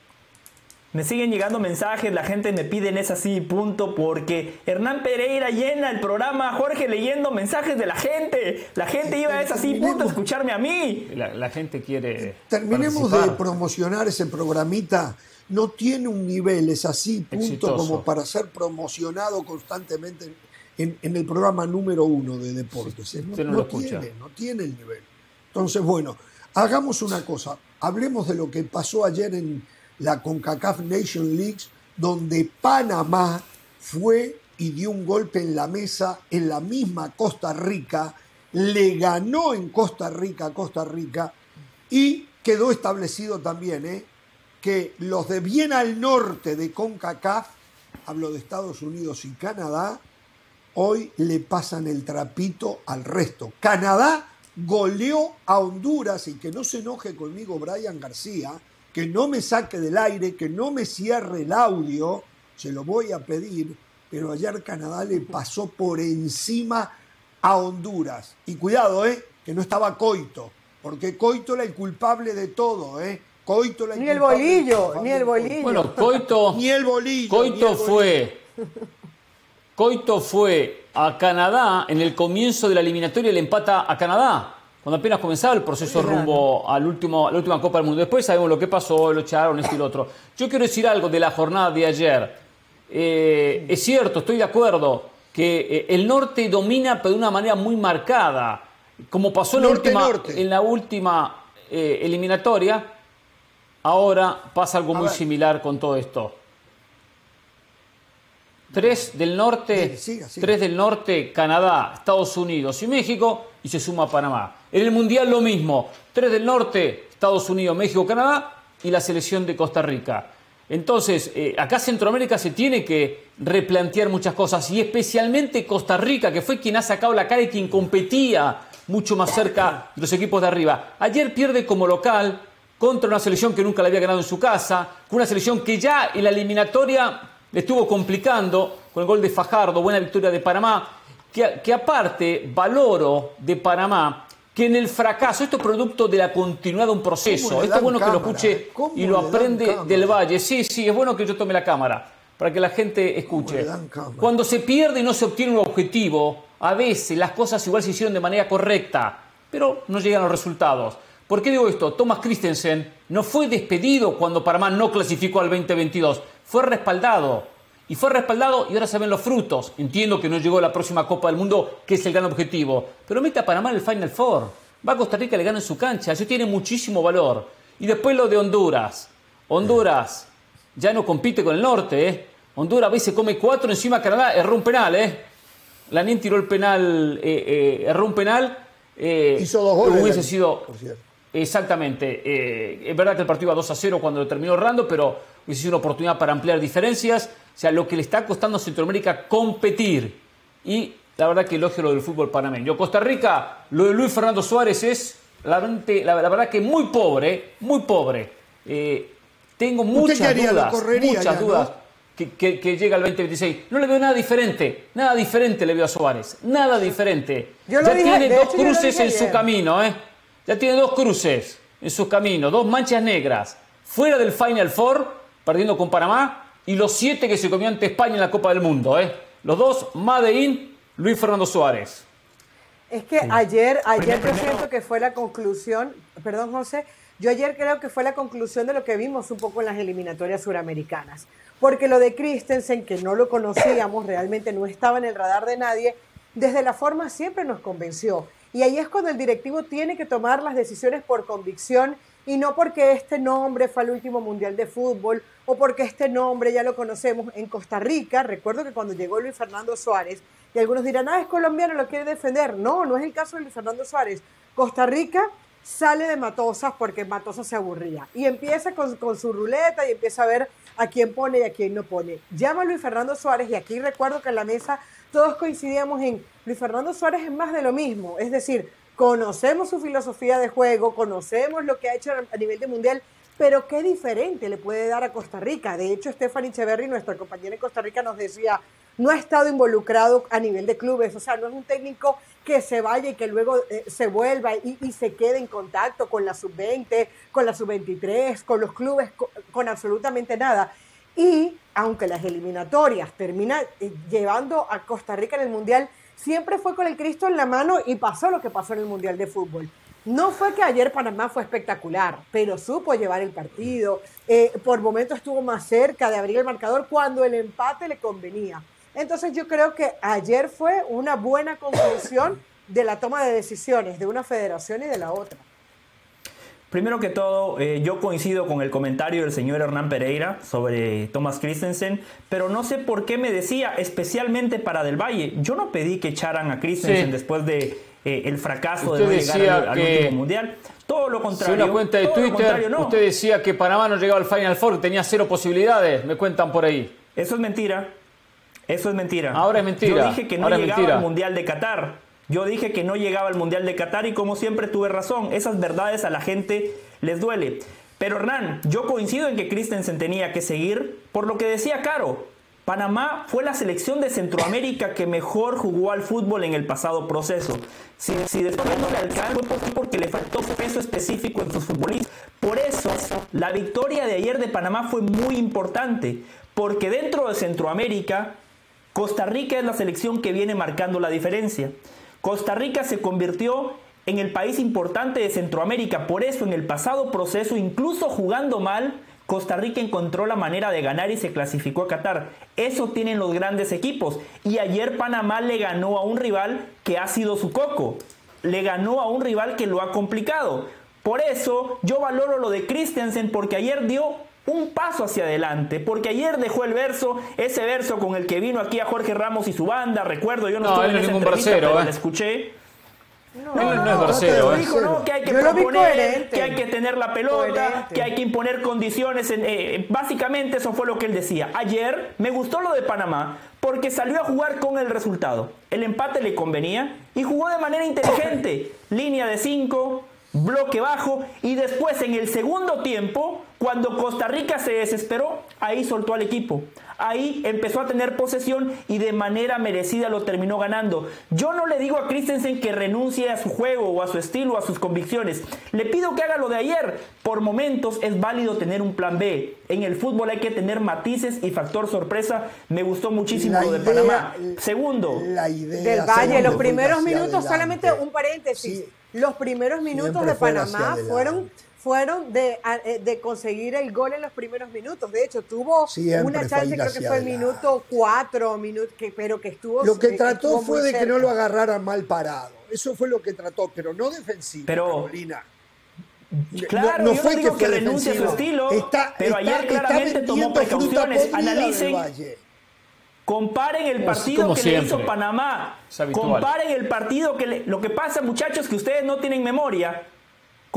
Me siguen llegando mensajes, la gente me pide en es así, punto, porque Hernán Pereira llena el programa, Jorge leyendo mensajes de la gente. La gente iba a es así, punto, a escucharme a mí. La, la gente quiere. Terminemos de promocionar ese programita. No tiene un nivel, es así, punto, Exitoso. como para ser promocionado constantemente en, en el programa número uno de deportes. ¿eh? No, usted no no lo escucha. tiene, no tiene el nivel. Entonces, bueno, hagamos una cosa. Hablemos de lo que pasó ayer en la CONCACAF Nation League, donde Panamá fue y dio un golpe en la mesa en la misma Costa Rica, le ganó en Costa Rica a Costa Rica y quedó establecido también ¿eh? que los de bien al norte de CONCACAF, hablo de Estados Unidos y Canadá, hoy le pasan el trapito al resto. Canadá goleó a Honduras y que no se enoje conmigo Brian García, que no me saque del aire, que no me cierre el audio, se lo voy a pedir, pero ayer Canadá le pasó por encima a Honduras. Y cuidado, ¿eh? que no estaba Coito, porque Coito era el culpable de todo, ¿eh? Coito era Ni el culpable de bolillo, ni el bolillo. Bueno, Coito. Ni el bolillo. ni Coito el bolillo. fue. Coito fue a Canadá en el comienzo de la eliminatoria le empata a Canadá. Cuando apenas comenzaba el proceso rumbo al último, a la última Copa del Mundo. Después sabemos lo que pasó, lo echaron, esto y lo otro. Yo quiero decir algo de la jornada de ayer. Eh, es cierto, estoy de acuerdo que eh, el norte domina, pero de una manera muy marcada. Como pasó en la última, Norte-norte. en la última eh, eliminatoria, ahora pasa algo A muy ver. similar con todo esto. Tres del norte, Bien, siga, siga. tres del norte, Canadá, Estados Unidos y México, y se suma Panamá. En el Mundial lo mismo, tres del norte, Estados Unidos, México, Canadá, y la selección de Costa Rica. Entonces, eh, acá Centroamérica se tiene que replantear muchas cosas, y especialmente Costa Rica, que fue quien ha sacado la cara y quien competía mucho más cerca de los equipos de arriba. Ayer pierde como local contra una selección que nunca la había ganado en su casa, con una selección que ya en la eliminatoria le estuvo complicando con el gol de Fajardo, buena victoria de Panamá, que, que aparte valoro de Panamá que en el fracaso, esto es producto de la continuidad de un proceso, ¿Cómo le esto es bueno que lo escuche ¿Cómo y lo aprende del Valle, sí, sí, es bueno que yo tome la cámara, para que la gente escuche. Cuando se pierde y no se obtiene un objetivo, a veces las cosas igual se hicieron de manera correcta, pero no llegan los resultados. ¿Por qué digo esto? Thomas Christensen no fue despedido cuando Panamá no clasificó al 2022, fue respaldado. Y fue respaldado y ahora se ven los frutos. Entiendo que no llegó a la próxima Copa del Mundo, que es el gran objetivo, pero mete a Panamá en el Final Four. Va a Costa Rica le gana en su cancha, eso tiene muchísimo valor. Y después lo de Honduras. Honduras ya no compite con el norte, ¿eh? Honduras a veces come cuatro encima de Canadá, erró un penal, ¿eh? Lanín tiró el penal, eh, eh, erró un penal. eh, Hizo dos goles, Hubiese sido. por cierto. Exactamente. eh, es verdad que el partido iba 2 a 0 cuando lo terminó errando, pero hubiese sido una oportunidad para ampliar diferencias. O sea, lo que le está costando a Centroamérica competir. Y la verdad que elogio lo del fútbol panameño. Costa Rica, lo de Luis Fernando Suárez es la, la- la verdad que muy pobre, muy pobre. Eh, tengo muchas dudas, muchas ya, ¿no? dudas que, que- que llega al 2026. No le veo nada diferente, nada diferente le veo a Suárez, nada diferente. Yo ya dije- tiene dos hecho, cruces en su ayer. camino, ¿eh? Ya tiene dos cruces en su camino, dos manchas negras, fuera del Final Four, perdiendo con Panamá, y los siete que se comió ante España en la Copa del Mundo, ¿eh? Los dos, Madein, Luis Fernando Suárez. Es que ayer, ayer yo siento que fue la conclusión, perdón José, yo ayer creo que fue la conclusión de lo que vimos un poco en las eliminatorias suramericanas. Porque lo de Christensen, que no lo conocíamos, realmente no estaba en el radar de nadie, desde la forma siempre nos convenció. Y ahí es cuando el directivo tiene que tomar las decisiones por convicción y no porque este nombre fue al último mundial de fútbol o porque este nombre ya lo conocemos en Costa Rica. Recuerdo que cuando llegó Luis Fernando Suárez, y algunos dirán, ah, es colombiano, lo quiere defender. No, no es el caso de Luis Fernando Suárez. Costa Rica sale de Matosas porque Matosas se aburría y empieza con, con su ruleta y empieza a ver a quién pone y a quién no pone. Llama Luis Fernando Suárez y aquí recuerdo que en la mesa todos coincidíamos en Luis Fernando Suárez es más de lo mismo, es decir, conocemos su filosofía de juego, conocemos lo que ha hecho a nivel de mundial, pero qué diferente le puede dar a Costa Rica. De hecho, Stephanie Echeverry, nuestra compañera en Costa Rica, nos decía, no ha estado involucrado a nivel de clubes, o sea, no es un técnico que se vaya y que luego eh, se vuelva y, se quede en contacto con la sub-20, con la sub-23, con los clubes, con, con, absolutamente nada. Y aunque las eliminatorias terminan eh, llevando a Costa Rica en el Mundial, siempre fue con el Cristo en la mano y pasó lo que pasó en el Mundial de Fútbol. No fue que ayer Panamá fue espectacular, pero supo llevar el partido. Eh, por momentos estuvo más cerca de abrir el marcador cuando el empate le convenía. Entonces yo creo que ayer fue una buena conclusión de la toma de decisiones de una federación y de la otra. Primero que todo, eh, yo coincido con el comentario del señor Hernán Pereira sobre Thomas Christensen, pero no sé por qué me decía, especialmente para Del Valle. Yo no pedí que echaran a Christensen sí. después de eh, el fracaso usted de no llegar al, último mundial. Todo lo contrario. Una cuenta de Twitter, no. usted decía que Panamá no llegaba al Final Four, tenía cero posibilidades. Me cuentan por ahí. Eso es mentira. Eso es mentira. Ahora es mentira. Yo dije que no Ahora llegaba al Mundial de Qatar. Yo dije que no llegaba al Mundial de Qatar y como siempre tuve razón. Esas verdades a la gente les duele. Pero Hernán, yo coincido en que Christensen tenía que seguir por lo que decía Caro. Panamá fue la selección de Centroamérica que mejor jugó al fútbol en el pasado proceso. Si, si después no le alcanzó fue porque le faltó peso específico en sus futbolistas. Por eso, la victoria de ayer de Panamá fue muy importante, porque dentro de Centroamérica, Costa Rica es la selección que viene marcando la diferencia. Costa Rica se convirtió en el país importante de Centroamérica, por eso en el pasado proceso, incluso jugando mal, Costa Rica encontró la manera de ganar y se clasificó a Qatar. Eso tienen los grandes equipos. Y ayer Panamá le ganó a un rival que ha sido su coco. Le ganó a un rival que lo ha complicado. Por eso yo valoro lo de Christensen porque ayer dio un paso hacia adelante, porque ayer dejó el verso, ese verso con el que vino aquí a Jorge Ramos y su banda, recuerdo, yo no, no estuve en esa entrevista, pero eh. la escuché. No, no, no, es no, eh. dijo, no, que hay que Yo proponer, que hay que tener la pelota, Coherente. que hay que imponer condiciones. en- eh, básicamente eso fue lo que él decía. Ayer me gustó lo de Panamá porque salió a jugar con el resultado. El empate le convenía y jugó de manera inteligente. Línea de 5, bloque bajo y después en el segundo tiempo, cuando Costa Rica se desesperó, ahí soltó al equipo. Ahí empezó a tener posesión y de manera merecida lo terminó ganando. Yo no le digo a Christensen que renuncie a su juego o a su estilo o a sus convicciones. Le pido que haga lo de ayer. Por momentos es válido tener un plan B. En el fútbol hay que tener matices y factor sorpresa. Me gustó muchísimo La lo de idea- Panamá. Segundo, La idea Del Valle, los primeros minutos, solamente un paréntesis. Sí. Los primeros minutos de Panamá adelante. fueron, fueron de, a- eh, de conseguir el gol en los primeros minutos. De hecho, tuvo Siempre una chance, creo que fue minuto cuatro, minuto, que, pero que estuvo. Lo que eh, trató fue de que no lo agarraran mal parado. Eso fue lo que trató, pero no defensivo, Pero- Carolina. Claro, no, no yo fue no digo que, fue renuncie a su estilo, pero ayer claramente tomó precauciones. Analicen. Comparen el partido que le hizo Panamá. Comparen el partido que le... Lo que pasa, muchachos, que ustedes no tienen memoria.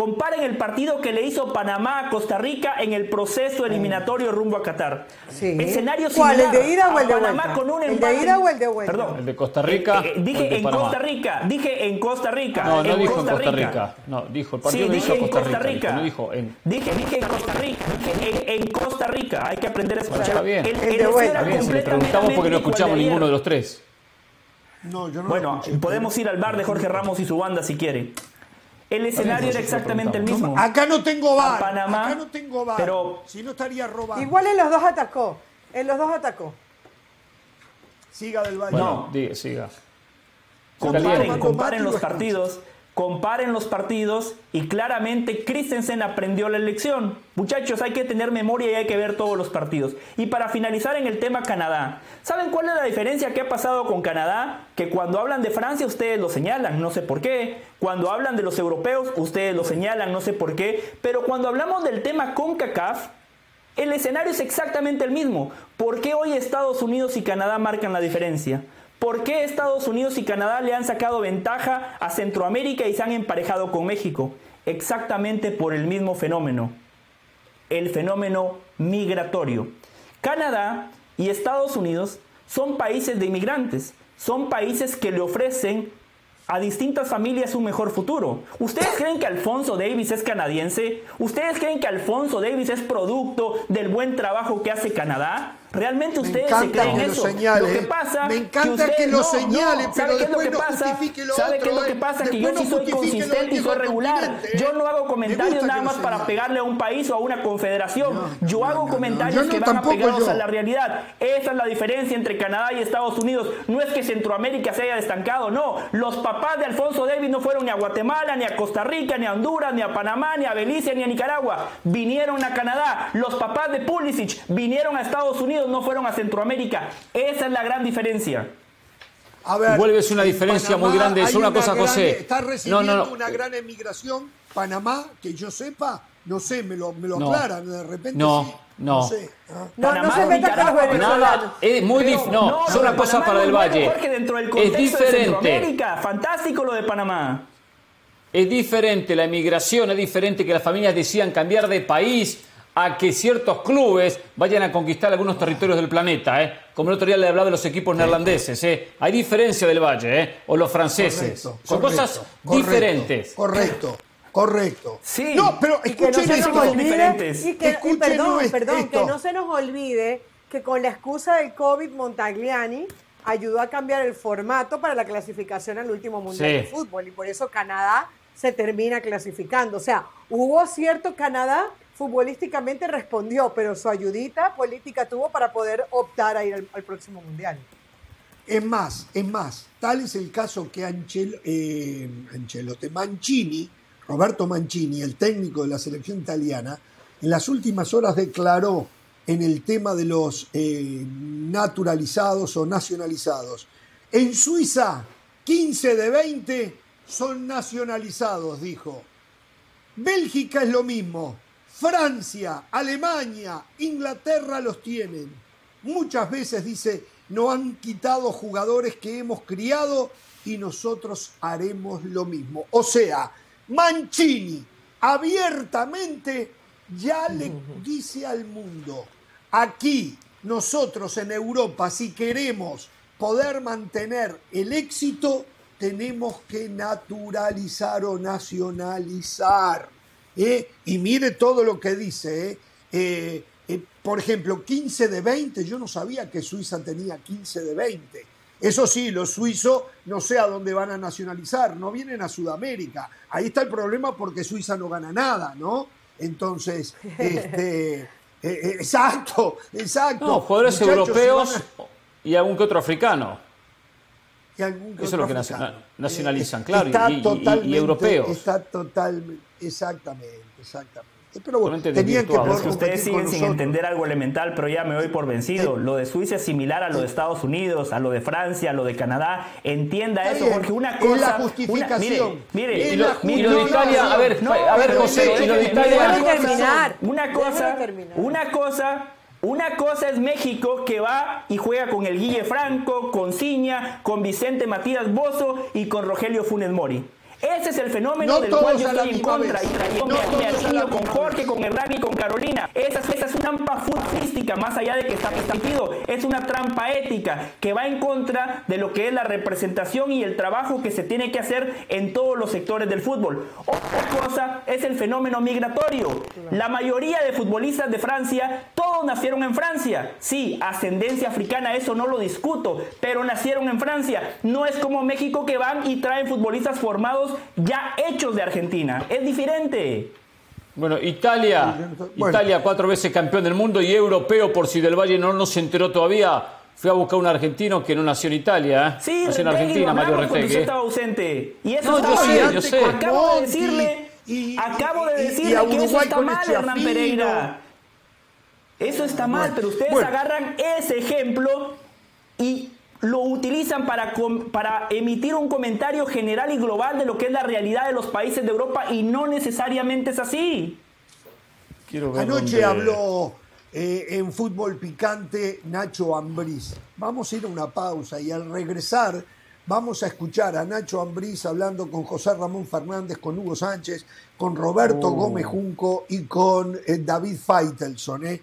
Comparen el partido que le hizo Panamá a Costa Rica en el proceso eliminatorio rumbo a Qatar. Sí. Escenario ¿Cuál, similar el de ida o el de Panamá vuelta? con un ¿El de ida o el de vuelta? Perdón. El de Costa Rica. Eh, eh, o el dije de en Panamá. Costa Rica, dije en Costa Rica. No, no dijo en Costa Rica. No, dijo el partido Sí, dije hizo en Costa Costa Rica. Rica. No dijo en. Dije, dije en Costa Rica. Dije en, en Costa Rica. Hay que aprender a Bueno, escuchar. está bien. El- El el de vuelta. Está bien, si le preguntamos porque no de escuchamos ayer. ninguno de los tres. No, yo no Bueno, podemos ir al bar de Jorge Ramos y su banda si quiere. El escenario era exactamente el mismo. Acá no tengo bar. A Panamá, acá no tengo bar. pero- si no estaría robando. Igual en los dos atacó. En los dos atacó. Siga del Valle. No, diga, siga. Comparen, comparen los partidos, comparen los partidos y claramente Christensen aprendió la lección. Muchachos, hay que tener memoria y hay que ver todos los partidos. Y para finalizar en el tema Canadá, ¿saben cuál es la diferencia que ha pasado con Canadá? Que cuando hablan de Francia ustedes lo señalan, no sé por qué. Cuando hablan de los europeos ustedes lo señalan, no sé por qué. Pero cuando hablamos del tema CONCACAF, el escenario es exactamente el mismo. ¿Por qué hoy Estados Unidos y Canadá marcan la diferencia? ¿Por qué Estados Unidos y Canadá le han sacado ventaja a Centroamérica y se han emparejado con México? Exactamente por el mismo fenómeno, el fenómeno migratorio. Canadá y Estados Unidos son países de inmigrantes, son países que le ofrecen a distintas familias un mejor futuro. ¿Ustedes creen que Alfonso Davis es canadiense? ¿Ustedes creen que Alfonso Davis es producto del buen trabajo que hace Canadá? ¿Realmente ustedes se creen que lo eso? señale, lo que pasa me encanta usted- que lo no, señale, no, pero ¿sabe qué es lo que no pasa? lo ¿Sabe otro, qué es lo que eh? pasa? Que yo sí no soy consistente y soy regular. continente, eh. Yo no hago Me comentarios nada que más para pegarle a un país o a una confederación. Yo hago comentarios yo que van yo. a la realidad. Esa es la diferencia entre Canadá y Estados Unidos. No es que Centroamérica se haya estancado, no. Los papás de Alfonso Davis no fueron ni a Guatemala, ni a Costa Rica, ni a Honduras, ni a Panamá, ni a Belice, ni a Nicaragua. Vinieron a Canadá. Los papás de Pulisic vinieron a Estados Unidos, no fueron a Centroamérica. Esa es la gran diferencia. A ver, Vuelves una en diferencia muy grande. Es hay una cosa, gran- José. Está recibiendo No, no, no. una gran emigración. Panamá, que yo sepa, no sé, me lo, me lo No. aclaran. De repente No, sí, no. sé. ah. No, no Panamá se con los Nicaragua. venezolanos. Nada, es muy Pero, difícil. No, de una cosa Panamá para es el muy bueno, Valle. Jorge, dentro del Es contexto de diferente. Centroamérica. Fantástico lo de Panamá. Es diferente la emigración, es diferente que las familias decidan cambiar de país a que ciertos clubes vayan a conquistar algunos territorios del planeta. ¿eh? Como el otro día le hablaba de los equipos neerlandeses. ¿eh? Hay diferencia del Valle, ¿eh? o los franceses. Correcto, Son correcto, cosas correcto, diferentes. Correcto, correcto. Sí. No, pero Y que no escuchen se nos esto. son olvide, diferentes. y que, y Escuchen perdón, esto. perdón, que no se nos olvide que con la excusa del COVID, Montagliani ayudó a cambiar el formato para la clasificación al último Mundial Sí. de Fútbol y por eso Canadá se termina clasificando. O sea, hubo cierto Canadá futbolísticamente respondió, pero su ayudita política tuvo para poder optar a ir al, próximo Mundial. Es más, es más, tal es el caso que Ancel, eh, Ancelotti, Mancini, Roberto Mancini, el técnico de la selección italiana, en las últimas horas declaró en el tema de los eh, naturalizados o nacionalizados. En Suiza, 15 de 20 son nacionalizados, dijo. Bélgica es lo mismo. Francia, Alemania, Inglaterra los tienen. Muchas veces dice, no han quitado jugadores que hemos criado y nosotros haremos lo mismo. O sea, Mancini abiertamente ya le dice al mundo, aquí nosotros en Europa, si queremos poder mantener el éxito, tenemos que naturalizar o nacionalizar. ¿Eh? Y mire todo lo que dice. ¿eh? Eh, eh, por ejemplo, 15 de 20, yo no sabía que Suiza tenía 15 de 20. Eso sí, los suizos no sé a dónde van a nacionalizar, no vienen a Sudamérica. Ahí está el problema porque Suiza no gana nada, ¿no? Entonces, este, eh, eh, exacto, exacto. No, jugadores Muchachos, europeos si y algún que otro africano. y algún que Eso es lo que africano. nacionalizan, Eh, claro, está y- y- y- europeos. Está totalmente, exactamente, exactamente. Pero bueno, tenían que poder Es que ustedes siguen sin entender algo elemental, pero ya me doy por vencido. Sí. Lo de Suiza es similar a lo de Estados Unidos, a lo de Francia, a lo de Canadá. Entienda Está eso, bien. porque una Es cosa. la una- justificación. mire, Y lo, la y lo de Italia, a ver, No, a ver, José, y lo de Italia. terminar. Una cosa, terminar. una cosa, una cosa es México que va y juega con el Guille Franco, con Ciña, con Vicente Matías Bozo y con Rogelio Funes Mori. Ese es el fenómeno No del cual yo estoy en contra. vez. Y traigo No me, alineo con Jorge, con Hernán y con Carolina. Esa, esa es una trampa futbolística, más allá de que está establecido. Es una trampa ética que va en contra de lo que es la representación y el trabajo que se tiene que hacer en todos los sectores del fútbol. Otra cosa es el fenómeno migratorio. La mayoría de futbolistas de Francia, todos nacieron en Francia. Sí, ascendencia africana, eso no lo discuto, pero nacieron en Francia. No es como México que van y traen futbolistas formados ya hechos de Argentina. Es diferente. Bueno, Italia, Bueno. Italia cuatro veces campeón del mundo y europeo, por si del Valle no, no se enteró todavía, Fui a buscar un argentino que no nació en Italia. ¿eh? Sí, nació en Argentina, Mario Retegui. estaba ausente. Y eso No, está yo sé, mal. yo sé. Acabo de decirle, y- acabo de y- y decirle que eso está mal, Hernán. Pereira. Eso está mal, pero ustedes bueno. agarran ese ejemplo y lo utilizan para, para emitir un comentario general y global de lo que es la realidad de los países de Europa y no necesariamente es así. Quiero ver Anoche dónde- habló eh, en fútbol picante Nacho Ambriz. Vamos a ir a una pausa y al regresar vamos a escuchar a Nacho Ambriz hablando con José Ramón Fernández, con Hugo Sánchez, con Roberto Gómez Junco y con eh, David Feitelson. ¿eh?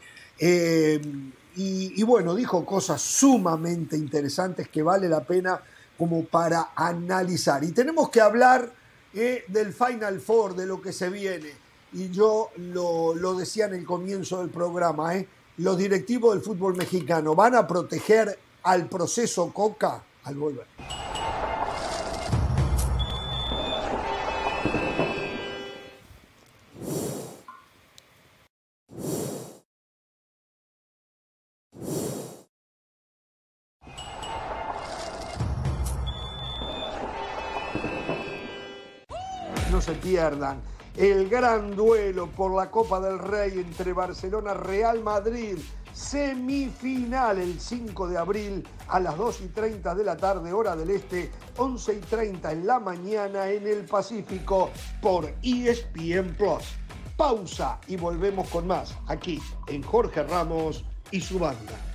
Y, y bueno, dijo cosas sumamente interesantes que vale la pena como para analizar. Y tenemos que hablar eh, del Final Four, de lo que se viene. Y yo lo, lo decía en el comienzo del programa, ¿eh? los directivos del fútbol mexicano van a proteger al proceso Coca al volver. El gran duelo por la Copa del Rey entre Barcelona Real Madrid, semifinal el 5 de abril a las 2 y 30 de la tarde, hora del este, 11 y 30 en la mañana en el Pacífico por ESPN Plus. Pausa y volvemos con más aquí en Jorge Ramos y su banda.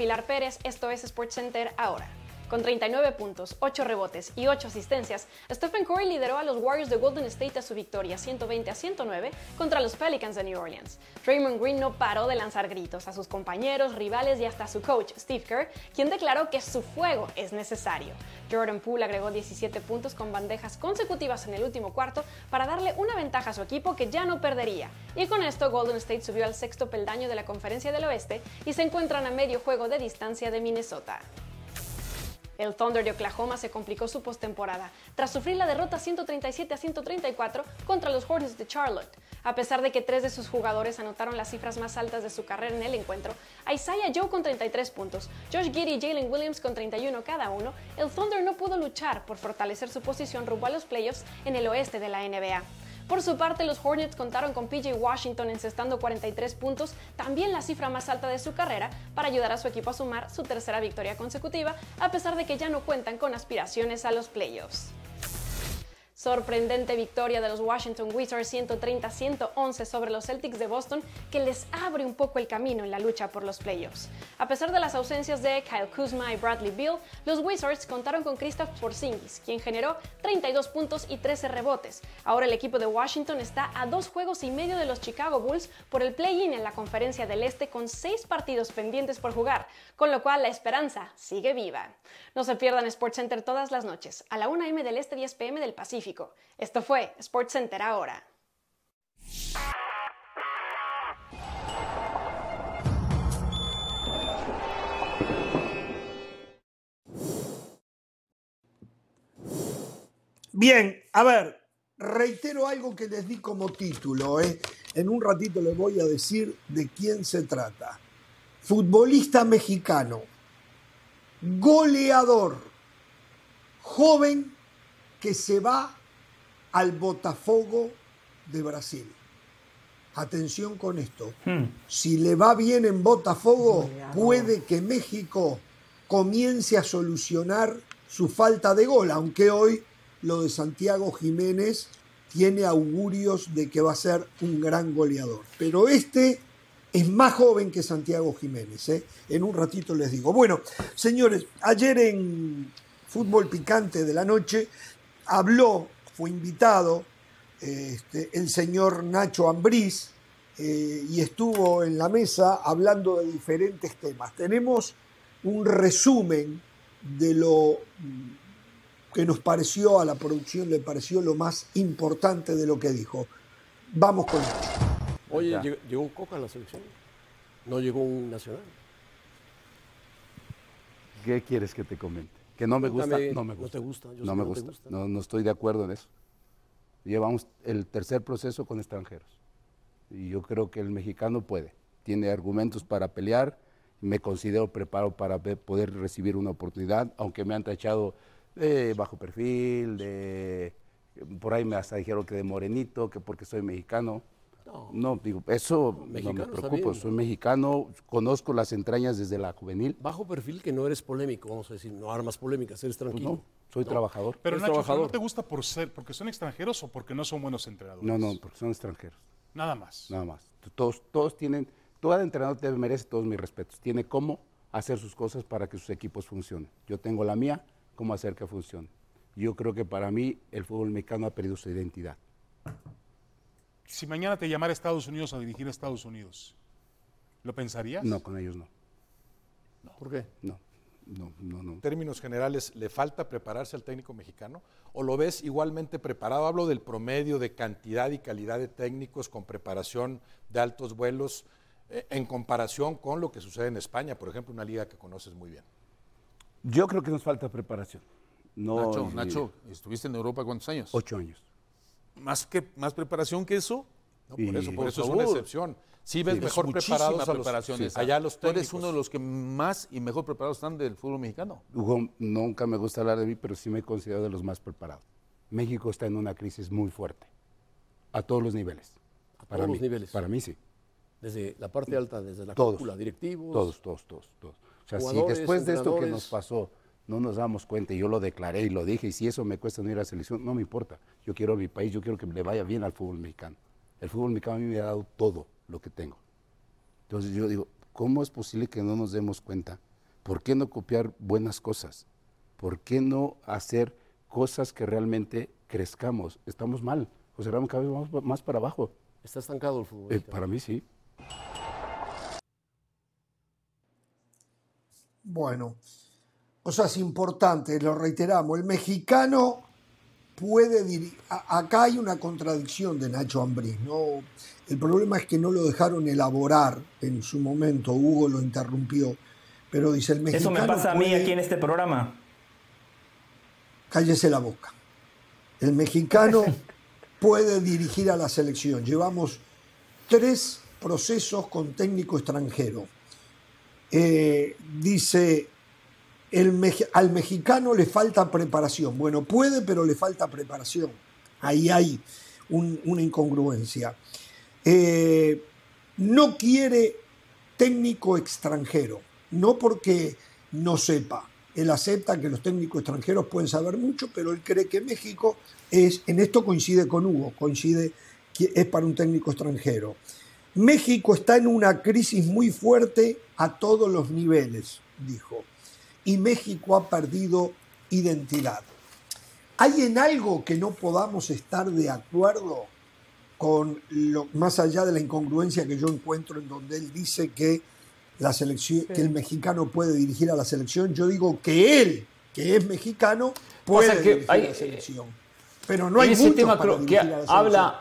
Pilar Pérez, esto es SportsCenter ahora. Con 39 puntos, 8 rebotes y 8 asistencias, Stephen Curry lideró a los Warriors de Golden State a su victoria 120 a 109 contra los Pelicans de New Orleans. Draymond Green no paró de lanzar gritos a sus compañeros, rivales y hasta a su coach, Steve Kerr, quien declaró que su fuego es necesario. Jordan Poole agregó 17 puntos con bandejas consecutivas en el último cuarto para darle una ventaja a su equipo que ya no perdería. Y con esto Golden State subió al sexto peldaño de la Conferencia del Oeste y se encuentran a medio juego de distancia de Minnesota. El Thunder de Oklahoma se complicó su postemporada tras sufrir la derrota 137 a 134 contra los Hornets de Charlotte. A pesar de que tres de sus jugadores anotaron las cifras más altas de su carrera en el encuentro, Isaiah Joe con 33 puntos, Josh Giddey y Jalen Williams con 31 cada uno, el Thunder no pudo luchar por fortalecer su posición rumbo a los playoffs en el oeste de la NBA. Por su parte, los Hornets contaron con PJ Washington encestando 43 puntos, también la cifra más alta de su carrera, para ayudar a su equipo a sumar su tercera victoria consecutiva, a pesar de que ya no cuentan con aspiraciones a los playoffs. Sorprendente victoria de los Washington Wizards 130-111 sobre los Celtics de Boston que les abre un poco el camino en la lucha por los playoffs. A pesar de las ausencias de Kyle Kuzma y Bradley Beal, los Wizards contaron con Kristaps Porzingis, quien generó 32 puntos y 13 rebotes. Ahora el equipo de Washington está a dos juegos y medio de los Chicago Bulls por el play-in en la Conferencia del Este con seis partidos pendientes por jugar, con lo cual la esperanza sigue viva. No se pierdan SportsCenter todas las noches, a la 1 m del Este 10 pm del Pacífico. Esto fue SportsCenter ahora. Bien, a ver, reitero algo que les di como título. ¿eh? En un ratito les voy a decir de quién se trata. Futbolista mexicano, goleador, joven que se va al Botafogo de Brasil. Atención con esto. Si le va bien en Botafogo, puede que México comience a solucionar su falta de gol, aunque hoy lo de Santiago Jiménez tiene augurios de que va a ser un gran goleador. Pero este es más joven que Santiago Jiménez. ¿eh? En un ratito les digo. Bueno, señores, ayer en Fútbol Picante de la Noche habló, fue invitado este, el señor Nacho Ambriz eh, y estuvo en la mesa hablando de diferentes temas. Tenemos un resumen de lo que nos pareció a la producción, le pareció lo más importante de lo que dijo. Vamos con Nacho. Oye, llegó, llegó un Coca a la selección. No llegó un nacional. ¿Qué quieres que te comente? ¿Que no me gusta? No me ¿no gusta. te gusta? Yo No me no te gusta. No, no estoy de acuerdo en eso. Llevamos el tercer proceso con extranjeros. Y yo creo que el mexicano puede. Tiene argumentos para pelear. Me considero preparado para poder recibir una oportunidad, aunque me han tachado de bajo perfil, de por ahí me hasta dijeron que de morenito, que porque soy mexicano. No, digo, eso no, me preocupa. Soy mexicano, conozco las entrañas desde la juvenil. Bajo perfil que no eres polémico, vamos a decir, no armas polémicas, eres Pues tranquilo. no, soy trabajador. Pero Nacho, ¿pero trabajador. ¿no te gusta por ser, porque son extranjeros o porque no son buenos entrenadores? No, no, porque son extranjeros. Nada más. Nada más. Todos, todos tienen, todo entrenador te merece todos mis respetos. Tiene cómo hacer sus cosas para que sus equipos funcionen. Yo tengo la mía, cómo hacer que funcione. Yo creo que para mí el fútbol mexicano ha perdido su identidad. Si mañana te llamara Estados Unidos a dirigir a Estados Unidos, ¿lo pensarías? No, con ellos no. ¿Por qué? No, no, no, no. En términos generales, ¿le falta prepararse al técnico mexicano? ¿O lo ves igualmente preparado? Hablo del promedio de cantidad y calidad de técnicos con preparación de altos vuelos eh, en comparación con lo que sucede en España, por ejemplo, una liga que conoces muy bien. Yo creo que nos falta preparación. No, Nacho, Nacho, ¿estuviste en Europa cuántos años? Ocho años. ¿Más, que, ¿Más preparación que eso? No, por eso, por eso es una excepción. Sí ves Es mejor muchísima preparados a los, preparación sí, esa. allá los Tú eres uno de los que más y mejor preparados están del fútbol mexicano. Hugo, nunca me gusta hablar de mí, pero sí me considero de los más preparados. México está en una crisis muy fuerte, a todos los niveles. A Para todos mí, los niveles. Para mí sí. Desde la parte alta, desde la Todos. cúpula, directivos. Todos, todos, todos, todos. O sea, si después de esto que nos pasó no nos damos cuenta y yo lo declaré y lo dije, y si eso me cuesta no ir a la selección, no me importa. Yo quiero a mi país, yo quiero que le vaya bien al fútbol mexicano. El fútbol mexicano a mí me ha dado todo lo que tengo. Entonces yo digo, ¿cómo es posible que no nos demos cuenta? ¿Por qué no copiar buenas cosas? ¿Por qué no hacer cosas que realmente crezcamos? Estamos mal. José Ramón, cada vez vamos más para abajo. Está estancado el fútbol. Eh, para mí sí. Bueno, cosas importantes, lo reiteramos, el mexicano puede dirigir, acá hay una contradicción de Nacho Ambriz, ¿no? El problema es que no lo dejaron elaborar en su momento, Hugo lo interrumpió, pero dice el mexicano Eso me pasa a mí aquí en este programa. cállese la boca. El mexicano puede dirigir a la selección. Llevamos tres procesos con técnico extranjero. Eh, dice, al mexicano le falta preparación. Bueno, puede, pero le falta preparación. Ahí hay un- una incongruencia. Eh, no quiere técnico extranjero, no porque no sepa. Él acepta que los técnicos extranjeros pueden saber mucho, pero él cree que México es, en esto coincide con Hugo, coincide que es para un técnico extranjero. México está en una crisis muy fuerte a todos los niveles, dijo, y México ha perdido identidad. ¿Hay en algo que no podamos estar de acuerdo con lo más allá de la incongruencia que yo encuentro en donde él dice que la selección, que el mexicano puede dirigir a la selección? Yo digo que él, que es mexicano, puede que dirigir hay- a la selección. Pero no hay ese muchos tema para creo que a la habla,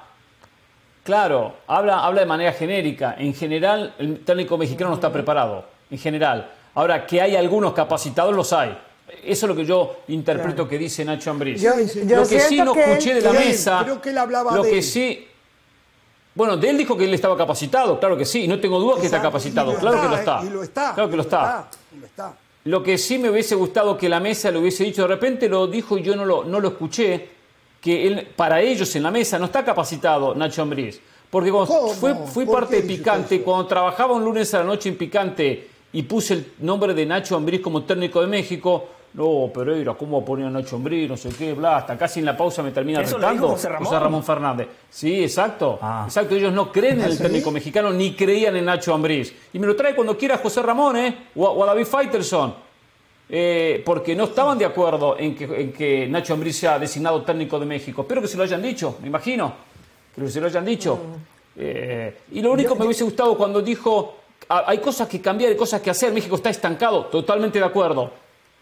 claro, habla, habla de manera genérica. En general, el técnico mexicano no está preparado. En general. Ahora, que hay algunos capacitados, los hay. Eso es lo que yo interpreto que dice Nacho Ambriz. Yo- yo lo que sí no que él- escuché de la él- mesa. creo que él hablaba lo de que él. sí. Bueno, de él dijo que él estaba capacitado, claro que sí, no tengo duda que está capacitado, claro que lo está, está. Y lo está. Claro que lo está. lo está. Lo que sí me hubiese gustado que la mesa lo hubiese dicho, de repente lo dijo y yo no lo, no lo escuché, que él, para ellos en la mesa no está capacitado Nacho Ambriz. Porque cuando fui ¿Por parte de Picante, cuando trabajaba un lunes a la noche en Picante y puse el nombre de Nacho Ambriz como técnico de México, no, Pereira, ¿cómo ponía a Nacho Ambriz? No sé qué, bla, hasta casi en la pausa me termina Eso lo retando dijo José Ramón. Fernández. Sí, exacto. Ah. Exacto, ellos no creen en el técnico mexicano ni creían en Nacho Ambriz. Y me lo trae cuando quiera José Ramón, ¿eh? O a, o a David Faitelson. Eh, porque no estaban de acuerdo en que, en que Nacho Ambriz sea designado técnico de México. Espero que se lo hayan dicho, me imagino. Que se lo hayan dicho. Eh, y lo único que me hubiese gustado cuando dijo, "Ah, hay cosas que cambiar, hay cosas que hacer, México está estancado, totalmente de acuerdo.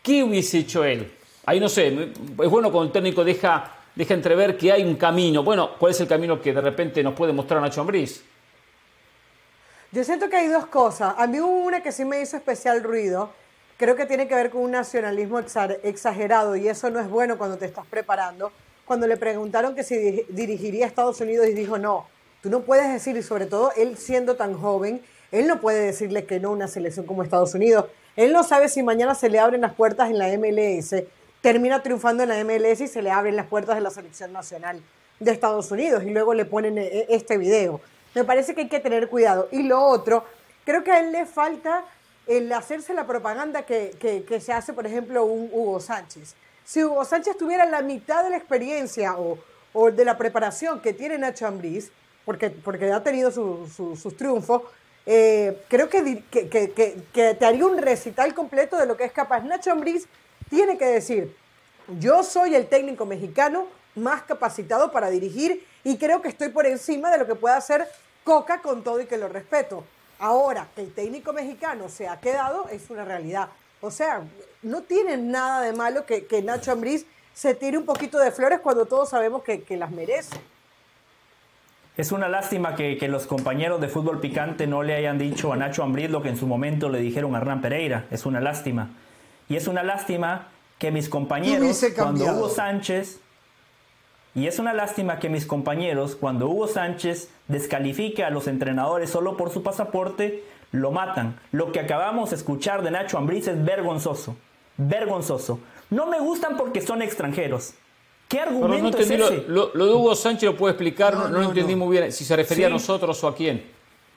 ¿Qué hubiese hecho él? Ahí no sé, es bueno cuando el técnico deja, deja entrever que hay un camino. Bueno, ¿cuál es el camino que de repente nos puede mostrar Nacho Ambriz? Yo siento que hay dos cosas. A mí hubo una que sí me hizo especial ruido creo que tiene que ver con un nacionalismo exa- exagerado y eso no es bueno cuando te estás preparando. Cuando le preguntaron que si di- dirigiría a Estados Unidos y dijo no, tú no puedes decir, y sobre todo él siendo tan joven, él no puede decirle que no a una selección como Estados Unidos. Él no sabe si mañana se le abren las puertas en la MLS, termina triunfando en la MLS y se le abren las puertas de la selección nacional de Estados Unidos y luego le ponen eh, este video. Me parece que hay que tener cuidado. Y lo otro, creo que a él le falta el hacerse la propaganda que, se hace, por ejemplo, un Hugo Sánchez. Si Hugo Sánchez tuviera la mitad de la experiencia o, de la preparación que tiene Nacho Ambriz, porque, porque ha tenido su- sus triunfos, eh, creo que, que- que- que te haría un recital completo de lo que es capaz. Nacho Ambriz tiene que decir, yo soy el técnico mexicano más capacitado para dirigir y creo que estoy por encima de lo que pueda hacer Coca con todo y que lo respeto. Ahora, que el técnico mexicano se ha quedado es una realidad. O sea, no tiene nada de malo que, que Nacho Ambriz se tire un poquito de flores cuando todos sabemos que, que las merece. Es una lástima que, que los compañeros de fútbol picante no le hayan dicho a Nacho Ambriz lo que en su momento le dijeron a Hernán Pereira. Es una lástima. Y es una lástima que mis compañeros, cuando? Hugo Sánchez, y es una lástima que mis compañeros, cuando Hugo Sánchez descalifique a los entrenadores solo por su pasaporte, lo matan. Lo que acabamos de escuchar de Nacho Ambriz es vergonzoso. Vergonzoso. No me gustan porque son extranjeros. ¿Qué Pero no argumento es entendí lo, ese? lo- lo de Hugo Sánchez, ¿lo puede explicar? No, No, no no, entendí no. muy bien si se refería Sí. a nosotros o a quién.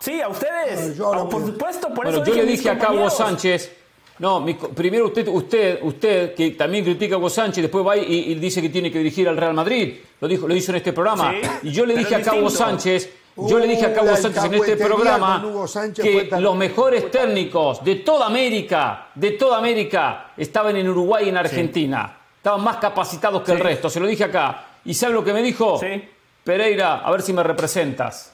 Sí, a ustedes. Yo Ah, por supuesto, por bueno, eso yo le dije acá a Hugo. Sánchez. No, mi primero usted, usted, usted, que también critica a Hugo Sánchez, después va y, y dice que tiene que dirigir al Real Madrid. Lo dijo, lo hizo en este programa. Sí, y yo le dije acá a Hugo. Sánchez, yo le dije acá a Hugo la Sánchez en este programa que tan- los mejores técnicos de toda América, de toda América, estaban en Uruguay y en Argentina. Estaban más capacitados que el resto, se lo dije acá. ¿Y sabe lo que me dijo? Sí. Pereira, a ver si me representas.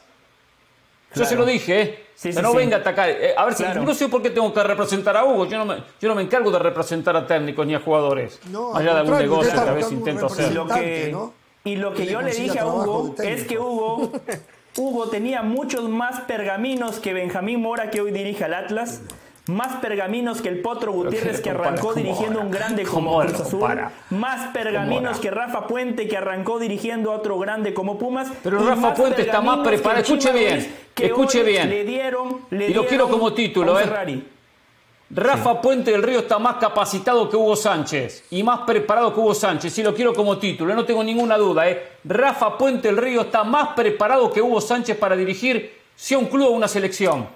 Yo se lo dije, ¿eh? Sí, Pero sí, no sí. venga a atacar. Eh, a ver si Claro. no sé por qué tengo que representar a Hugo. Yo no me, yo no me encargo de representar a técnicos ni a jugadores. No, allá de algún negocio que a veces intento hacer. Y lo que, y lo que, Que yo le dije a Hugo es que Hugo, Hugo tenía muchos más pergaminos que Benjamín Mora, que hoy dirige al Atlas. Más pergaminos que el Potro Gutiérrez, que arrancó dirigiendo Mora? un grande ¿Cómo como le Cruz Azul. compara? Más pergaminos que Rafa Puente, que arrancó dirigiendo a otro grande como Pumas. Pero y Rafa Puente está más preparado. Escuche bien, que escuche bien. Le dieron, le Y lo quiero dieron como título, ¿eh? Rafa Puente del Río está más capacitado que Hugo Sánchez y más preparado que Hugo Sánchez. Sí, lo quiero como título, no tengo ninguna duda. ¿eh? Rafa Puente del Río está más preparado que Hugo Sánchez para dirigir sea un club o una selección.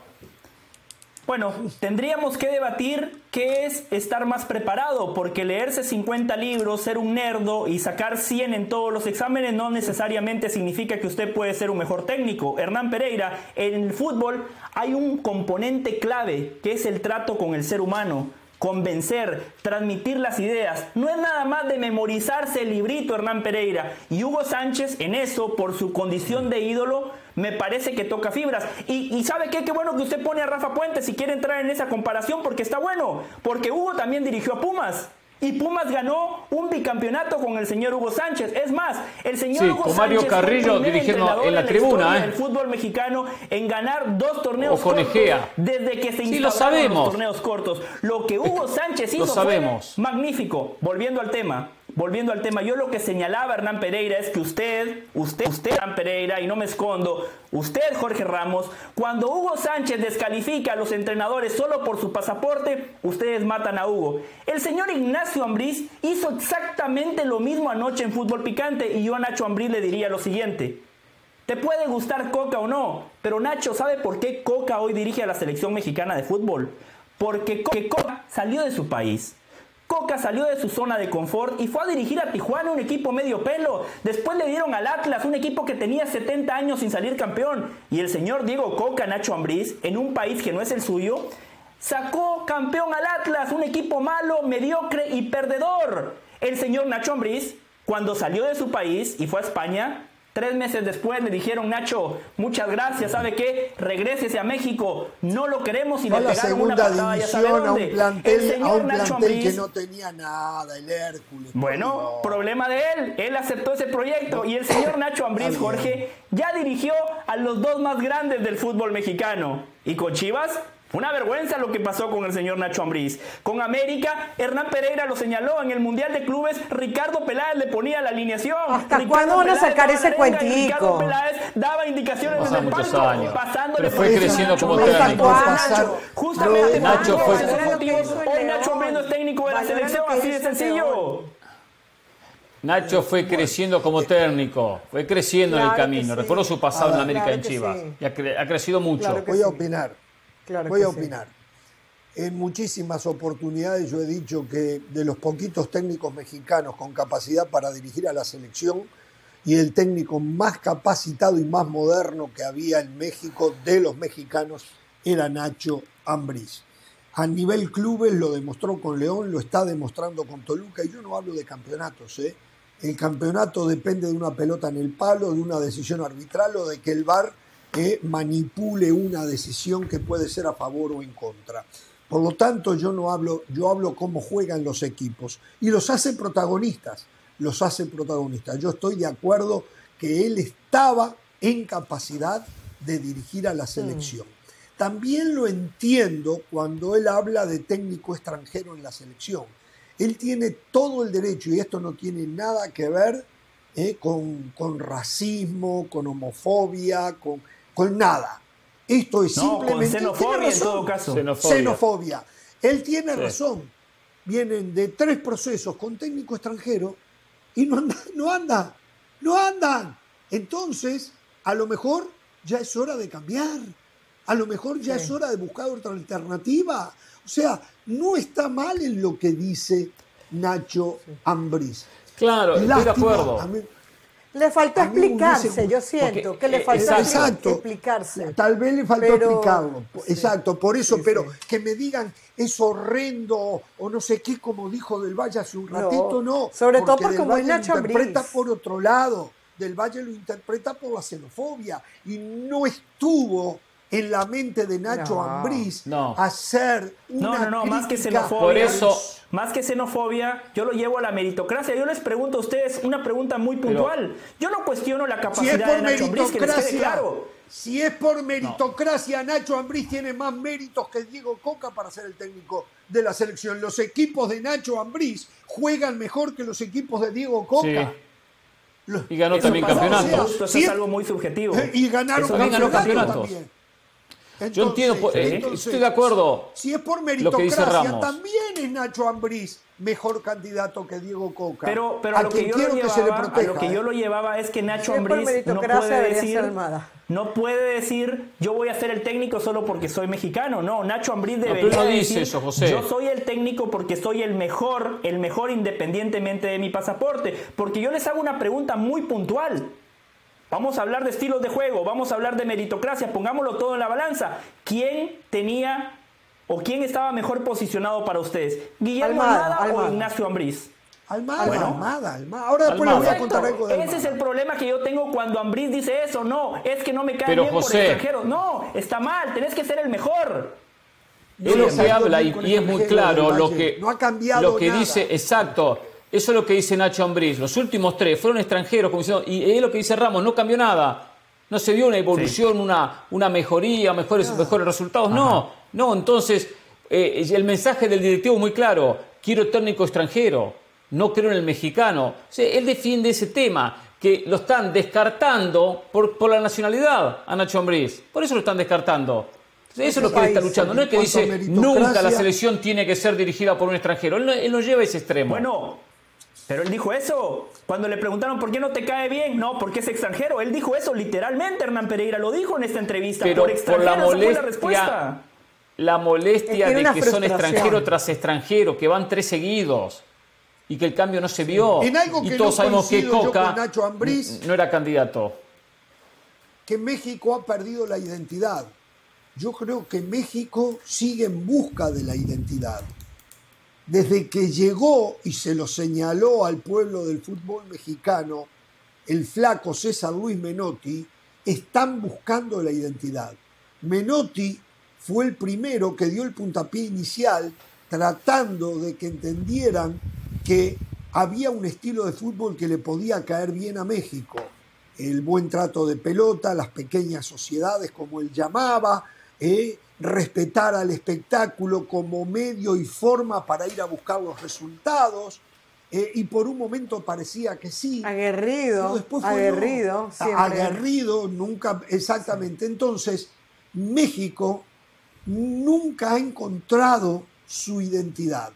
Bueno, tendríamos que debatir qué es estar más preparado, porque leerse 50 libros, ser un nerdo y sacar 100 en todos los exámenes no necesariamente significa que usted puede ser un mejor técnico. Hernán Pereira, en el fútbol hay un componente clave que es el trato con el ser humano. Convencer, transmitir las ideas. No es nada más de memorizarse el librito Hernán Pereira. Y Hugo Sánchez en eso, por su condición de ídolo, me parece que toca fibras. Y, y ¿sabe qué? Qué bueno que usted pone a Rafa Puente si quiere entrar en esa comparación porque está bueno. Porque Hugo también dirigió a Pumas. Y Pumas ganó un bicampeonato con el señor Hugo Sánchez. Es más, el señor Sí, Hugo con Mario Sánchez fue el Carrillo dirigiendo en la tribuna, ¿eh? del fútbol mexicano en ganar dos torneos O con cortos Egea. desde que se Sí, lo sabemos. los torneos cortos. Lo que Hugo Sánchez Lo hizo sabemos. fue magnífico. Volviendo al tema, volviendo al tema, yo lo que señalaba Hernán Pereira es que usted, usted, usted Hernán Pereira, y no me escondo, usted Jorge Ramos, cuando Hugo Sánchez descalifica a los entrenadores solo por su pasaporte, ustedes matan a Hugo. El señor Ignacio Ambriz hizo exactamente lo mismo anoche en Fútbol Picante y yo a Nacho Ambriz le diría lo siguiente. Te puede gustar Coca o no, pero Nacho, ¿sabe por qué Coca hoy dirige a la selección mexicana de fútbol? Porque Co- que Coca salió de su país. Coca salió de su zona de confort y fue a dirigir a Tijuana, un equipo medio pelo. Después le dieron al Atlas, un equipo que tenía 70 años sin salir campeón. Y el señor Diego Coca, Nacho Ambriz, en un país que no es el suyo, sacó campeón al Atlas, un equipo malo, mediocre y perdedor. El señor Nacho Ambriz, cuando salió de su país y fue a España, tres meses después le dijeron, Nacho, muchas gracias, ¿sabe qué? Regrésese a México, no lo queremos y le pegaron una patada, ya sabe división a dónde. un El plantel, a señor un Nacho plantel que Ambriz no tenía nada, el Hércules. bueno, problema de él. Él aceptó ese proyecto. Y el señor Nacho Ambriz. Jorge, ya dirigió a los dos más grandes del fútbol mexicano. Y con Chivas Una vergüenza lo que pasó con el señor Nacho Ambriz. Con América, Hernán Pereira lo señaló en el Mundial de Clubes, Ricardo Peláez le ponía la alineación. ¿Hasta Ricardo cuándo van a Peláez sacar daba ese arenga y Ricardo cuentico? Peláez daba indicaciones desde el muchos palco, años. pasándole Pero fue por creciendo encima. como Nacho técnico. Nacho. Justamente Nacho por fue- hoy Nacho Ambriz no es técnico de la selección, así de sencillo. Nacho fue creciendo como técnico, fue creciendo en el Claro camino. sí. Recuerdo su pasado en Ahora, América claro en Chivas. sí. Y ha, cre- ha crecido mucho. Claro Voy a sí. opinar. Claro Voy a sí. opinar. En muchísimas oportunidades yo he dicho que de los poquitos técnicos mexicanos con capacidad para dirigir a la selección y el técnico más capacitado y más moderno que había en México de los mexicanos era Nacho Ambriz. A nivel clubes lo demostró con León, lo está demostrando con Toluca y yo no hablo de campeonatos, ¿eh? El campeonato depende de una pelota en el palo, de una decisión arbitral o de que el VAR eh, manipule una decisión que puede ser a favor o en contra. Por lo tanto, yo no hablo, yo hablo cómo juegan los equipos y los hace protagonistas, los hace protagonistas. Yo estoy de acuerdo que él estaba en capacidad de dirigir a la selección. También lo entiendo cuando él habla de técnico extranjero en la selección. Él tiene todo el derecho, y esto no tiene nada que ver eh, con, con racismo, con homofobia, con, con nada. Esto es No, con simplemente... tiene xenofobia en todo caso. Xenofobia. Xenofobia. Él tiene Sí. razón. Vienen de tres procesos con técnico extranjero y no andan, no andan, no andan. Entonces, a lo mejor ya es hora de cambiar. A lo mejor ya Sí. es hora de buscar otra alternativa. O sea, no está mal en lo que dice Nacho Ambriz. Claro, estoy de acuerdo. a mí- Le faltó hubiese explicarse, yo siento porque, que le eh, faltó exacto. explicarse. Tal vez le faltó Pero- explicarlo. sí, Exacto, por eso, sí, pero sí. que me digan es horrendo o no sé qué, como dijo Del Valle hace un No, ratito, no. sobre todo porque como es Valle lo Nacho interpreta por otro lado. Del Valle lo interpreta por la xenofobia y no estuvo en la mente de Nacho No. Ambriz No. hacer No, una no, no, más que crítica xenofobia. Por eso- Más que xenofobia, yo lo llevo a la meritocracia. Yo les pregunto a ustedes una pregunta muy puntual. yo no cuestiono la Si capacidad es por de Nacho Ambriz, que les quede claro. si es por meritocracia, Nacho Ambriz tiene más méritos que Diego Coca para ser el técnico de la selección. Los equipos de Nacho Ambriz juegan mejor que los equipos de Diego Coca. Sí. Los- Y ganó Eso también campeonatos. eso Sí. es algo muy subjetivo. y ganaron También ganó campeonatos campeonatos. Yo entiendo, por- eh, estoy de acuerdo. Si es por meritocracia, Ramos. también es Nacho Ambriz mejor candidato que Diego Coca. Pero, pero a a lo que yo lo que llevaba, a lo que ¿eh? yo lo llevaba es que Nacho Si Ambriz no puede decir no puede decir yo voy a ser el técnico solo porque soy mexicano. No, Nacho Ambriz debería no decir eso, José. yo soy el técnico porque soy el mejor, el mejor independientemente de mi pasaporte. Porque yo les hago una pregunta muy puntual. Vamos a hablar de estilos de juego, vamos a hablar de meritocracia, pongámoslo todo en la balanza. ¿Quién tenía o quién estaba mejor posicionado para ustedes? ¿Guillermo Almada, Almada, o Almada. Ignacio Ambriz? Almada, Bueno. Almada, Almada. Ahora después les voy a contar algo de Ese Almada. es el problema que yo tengo cuando Ambriz dice eso. No, es que no me cae Pero, bien por extranjeros. No, está mal, tenés que ser el mejor. Es lo que habla y, es muy extranjero claro lo que, No ha cambiado lo que nada. dice, exacto. Eso es lo que dice Nacho Ambriz. Los últimos tres fueron extranjeros, como diciendo, y es lo que dice Ramos, no cambió nada. No se dio una evolución, una, una mejoría, mejores, mejores resultados. No, no, entonces eh, el mensaje del directivo es muy claro. Quiero técnico extranjero, no creo en el mexicano. O sea, él defiende ese tema, que lo están descartando por, por la nacionalidad a Nacho Ambriz. Por eso lo están descartando. Eso es lo que él está luchando. No es que dice nunca la selección tiene que ser dirigida por un extranjero. Él no, él no lleva ese extremo. Bueno, pero él dijo eso. Cuando le preguntaron por qué no te cae bien, no, porque es extranjero. Él dijo eso literalmente, Hernán Pereira lo dijo en esta entrevista. pero por por extranjero, la esa fue la molestia, respuesta. la molestia de que son extranjero tras extranjero, que van tres seguidos y que el cambio no se vio. En algo y todos no sabemos que Coca Nacho Ambriz. no era candidato. que México ha perdido la identidad. Yo creo que México sigue en busca de la identidad. Desde que llegó y se lo señaló al pueblo del fútbol mexicano, el flaco César Luis Menotti, están buscando la identidad. Menotti fue el primero que dio el puntapié inicial tratando de que entendieran que había un estilo de fútbol que le podía caer bien a México. El buen trato de pelota, las pequeñas sociedades, como él llamaba, eh, respetar al espectáculo como medio y forma para ir a buscar los resultados. eh, y por un momento parecía que sí. Aguerrido, pero después fue aguerrido, no. siempre. Aguerrido, nunca, exactamente. Entonces, México nunca ha encontrado su identidad.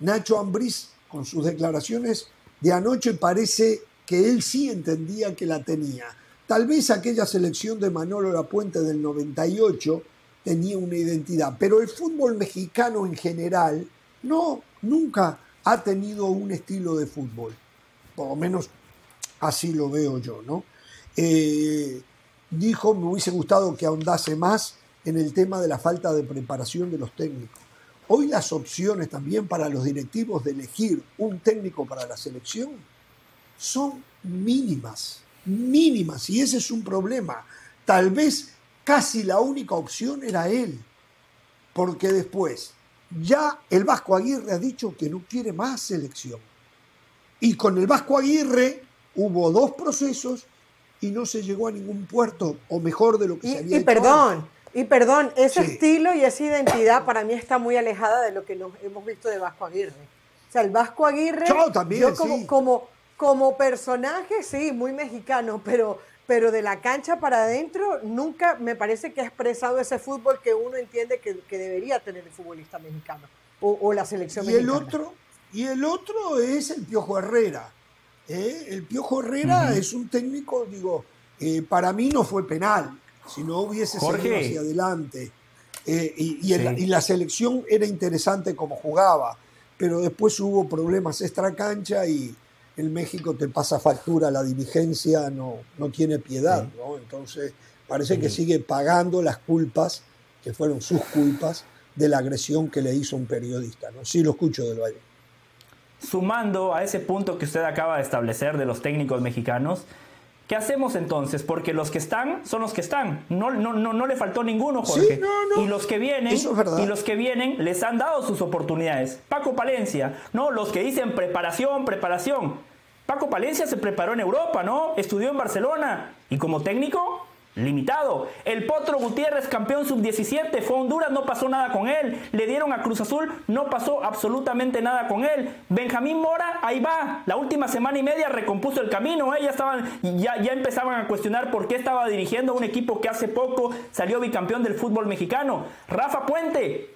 Nacho Ambriz, con sus declaraciones de anoche, parece que él sí entendía que la tenía. Tal vez aquella selección de Manolo Lapuente del 98 tenía una identidad, pero el fútbol mexicano en general no, nunca ha tenido un estilo de fútbol. Por lo menos así lo veo yo, ¿no? Eh, dijo, me hubiese gustado que ahondase más en el tema de la falta de preparación de los técnicos. Hoy las opciones también para los directivos de elegir un técnico para la selección son mínimas, mínimas, y ese es un problema. Tal vez casi la única opción era él, porque después ya el Vasco Aguirre ha dicho que no quiere más selección. Y con el Vasco Aguirre hubo dos procesos y no se llegó a ningún puerto, o mejor de lo que se había Y hecho perdón, y perdón, ese Sí. estilo y esa identidad para mí está muy alejada de lo que nos hemos visto de Vasco Aguirre. O sea, el Vasco Aguirre, Yo también, como, sí. como, como personaje, sí, muy mexicano, pero, pero de la cancha para adentro, nunca me parece que ha expresado ese fútbol que uno entiende que, que debería tener el futbolista mexicano o, o la selección Y el mexicana. otro, y el otro es el Piojo Herrera. ¿eh? El Piojo Herrera es un técnico, digo, eh, para mí no fue penal, si no hubiese Jorge. seguido hacia adelante. Eh, y, y el- Sí. y la selección era interesante como jugaba, pero después hubo problemas extra cancha y el México te pasa factura, la dirigencia no, no tiene piedad, ¿no? Entonces parece que sigue pagando las culpas, que fueron sus culpas, de la agresión que le hizo un periodista, ¿no? Sí lo escucho del Valle. Sumando a ese punto que usted acaba de establecer de los técnicos mexicanos, ¿qué hacemos entonces? Porque los que están son los que están. No, no, no, no le faltó ninguno, Sí, Jorge. no, no. Y los que vienen, es y los que vienen les han dado sus oportunidades. Paco Palencia, no, los que dicen preparación, preparación. Paco Palencia se preparó en Europa, ¿no? Estudió en Barcelona. Y como técnico, limitado. El Potro Gutiérrez, campeón sub-17, fue a Honduras, no pasó nada con él. Le dieron a Cruz Azul, no pasó absolutamente nada con él. Benjamín Mora, ahí va. La última semana y media recompuso el camino. ¿eh? Ya, estaban, ya, ya empezaban a cuestionar por qué estaba dirigiendo un equipo que hace poco salió bicampeón del fútbol mexicano. Rafa Puente,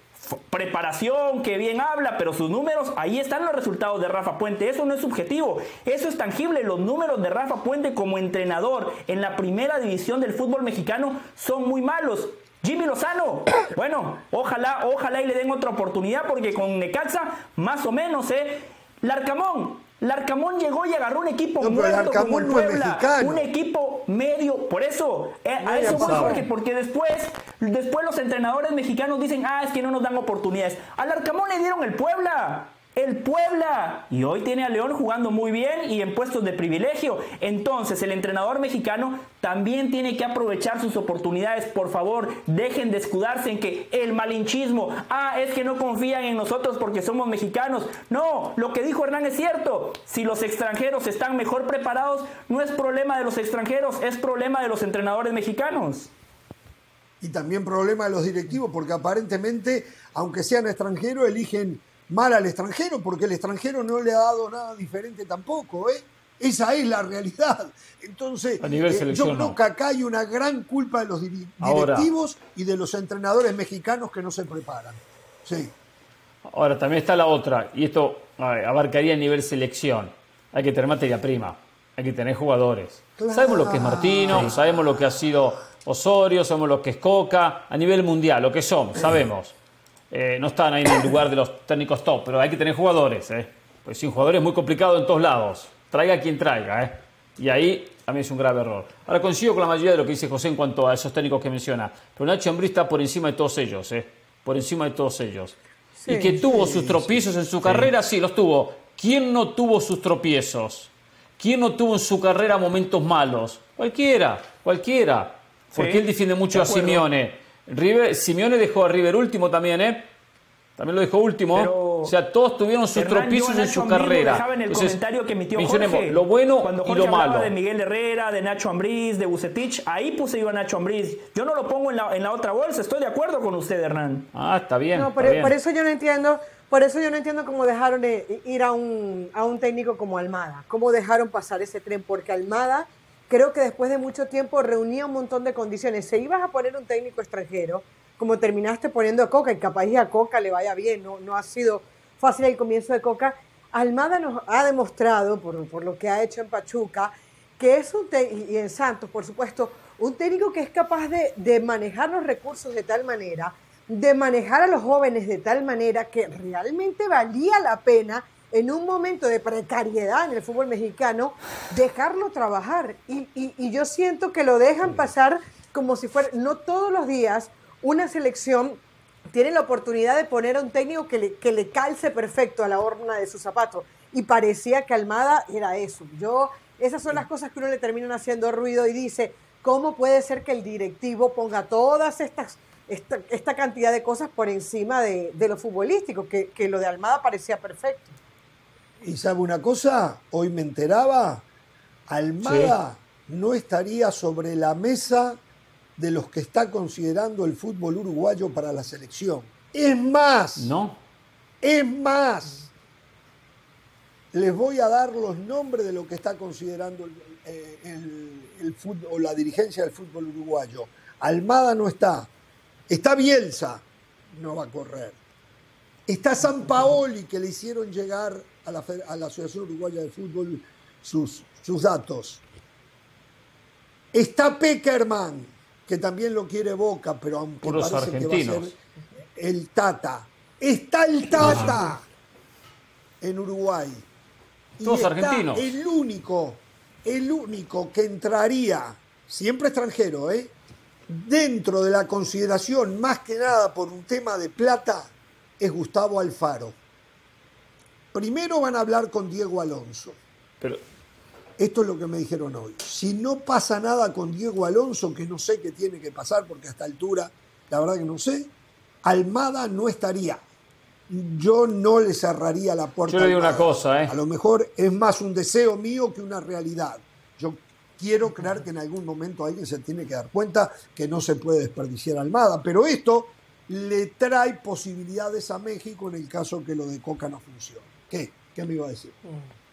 preparación, que bien habla, pero sus números, ahí están los resultados de Rafa Puente. Eso no es subjetivo, eso es tangible. Los números de Rafa Puente como entrenador en la primera división del fútbol mexicano son muy malos. Jimmy Lozano, bueno, ojalá, ojalá y le den otra oportunidad porque con Necaxa, más o menos, ¿eh? Larcamón, Larcamón llegó y agarró un equipo No, muerto como el Puebla, un equipo medio, por eso, eh, a eso voy. Jorge, porque después, después los entrenadores mexicanos dicen, ah, es que no nos dan oportunidades. Al Arcamón le dieron el Puebla. El Puebla. Y hoy tiene a León jugando muy bien y en puestos de privilegio. Entonces, el entrenador mexicano también tiene que aprovechar sus oportunidades. Por favor, dejen de escudarse en que el malinchismo, ah, es que no confían en nosotros porque somos mexicanos. No, lo que dijo Hernán es cierto. Si los extranjeros están mejor preparados, no es problema de los extranjeros, es problema de los entrenadores mexicanos. Y también problema de los directivos, porque aparentemente, aunque sean extranjeros, eligen mal al extranjero, porque el extranjero no le ha dado nada diferente tampoco, ¿eh? Esa es la realidad. Entonces, eh, yo creo que acá hay una gran culpa de los Ahora. directivos y de los entrenadores mexicanos que no se preparan. Sí. Ahora, también está la otra, y esto ver, abarcaría a nivel selección. Hay que tener materia prima, hay que tener jugadores. Claro. Sabemos lo que es Martino, sabemos lo que ha sido Osorio, sabemos lo que es Coca, a nivel mundial, lo que son, sabemos. Eh, no están ahí en el lugar de los técnicos top, pero hay que tener jugadores. ¿eh? Pues sin jugadores es muy complicado en todos lados. Traiga quien traiga. ¿eh? Y ahí también es un grave error. Ahora coincido con la mayoría de lo que dice José en cuanto a esos técnicos que menciona. Pero Nacho Ambriz está por encima de todos ellos. ¿eh? Por encima de todos ellos. y Sí, que tuvo sí, sus tropiezos en su carrera, sí, los tuvo. ¿Quién no tuvo sus tropiezos? ¿Quién no tuvo en su carrera momentos malos? Cualquiera, cualquiera. Porque Sí, él defiende mucho de a. Simeone. River, Simeone dejó a River último también, ¿eh? También lo dejó último. Pero cuando. O sea, todos tuvieron sus Hernán, tropiezos a en su lo carrera. dejaba en el Entonces, comentario que emitió Jorge. lo bueno Cuando y Jorge lo hablaba malo. de Miguel Herrera, de Nacho Ambriz, de Bucetich, ahí puse yo a Nacho Ambriz. Yo no lo pongo en la, en la otra bolsa, estoy de acuerdo con usted, Hernán. Ah, está bien. No, por, está bien. por eso yo no entiendo, por eso yo no entiendo cómo dejaron de ir a un, a un técnico como Almada, cómo dejaron pasar ese tren, porque Almada creo que después de mucho tiempo reunía un montón de condiciones. Se ibas a poner un técnico extranjero, como terminaste poniendo a Coca, y capaz y a Coca le vaya bien, no, no ha sido fácil el comienzo de Coca. Almada nos ha demostrado, por, por lo que ha hecho en Pachuca, que es un y en Santos, por supuesto, un técnico que es capaz de, de manejar los recursos de tal manera, de manejar a los jóvenes de tal manera que realmente valía la pena en un momento de precariedad en el fútbol mexicano, dejarlo trabajar. Y, y- y yo siento que lo dejan pasar como si fuera, no todos los días una selección tiene la oportunidad de poner a un técnico que le, que le calce perfecto a la horna de su zapato. Y parecía que Almada era eso. Yo, esas son las cosas que uno le terminan haciendo ruido y dice, ¿cómo puede ser que el directivo ponga todas estas, esta, esta cantidad de cosas por encima de, de lo futbolístico? Que, que lo de Almada parecía perfecto. Y sabe una cosa, hoy me enteraba, Almada no estaría sobre la mesa de los que está considerando el fútbol uruguayo para la selección. Es más, No. es más, les voy a dar los nombres de lo que está considerando el, eh, el- el fútbol, o la dirigencia del fútbol uruguayo. Almada no está, está Bielsa, no va a correr. Está San Paoli, que le hicieron llegar a la, Fed- a la Asociación Uruguaya de Fútbol sus, sus datos. Está Peckerman, que también lo quiere Boca, pero aunque Puros parece que va a argentinos. ser el Tata. Está el Tata en Uruguay. Y Todos está argentinos. El único, el único que entraría, siempre extranjero, ¿eh? dentro de la consideración, más que nada por un tema de plata, es Gustavo Alfaro. Primero van a hablar con Diego Alonso. Pero, Esto es lo que me dijeron hoy. Si no pasa nada con Diego Alonso, que no sé qué tiene que pasar, porque a esta altura, la verdad que no sé, Almada no estaría. Yo no le cerraría la puerta. Yo le a digo una cosa, ¿eh? A lo mejor es más un deseo mío que una realidad. Yo quiero creer que en algún momento alguien se tiene que dar cuenta que no se puede desperdiciar Almada, pero esto le trae posibilidades a México en el caso que lo de Coca no funcione. ¿Qué? ¿Qué me iba a decir?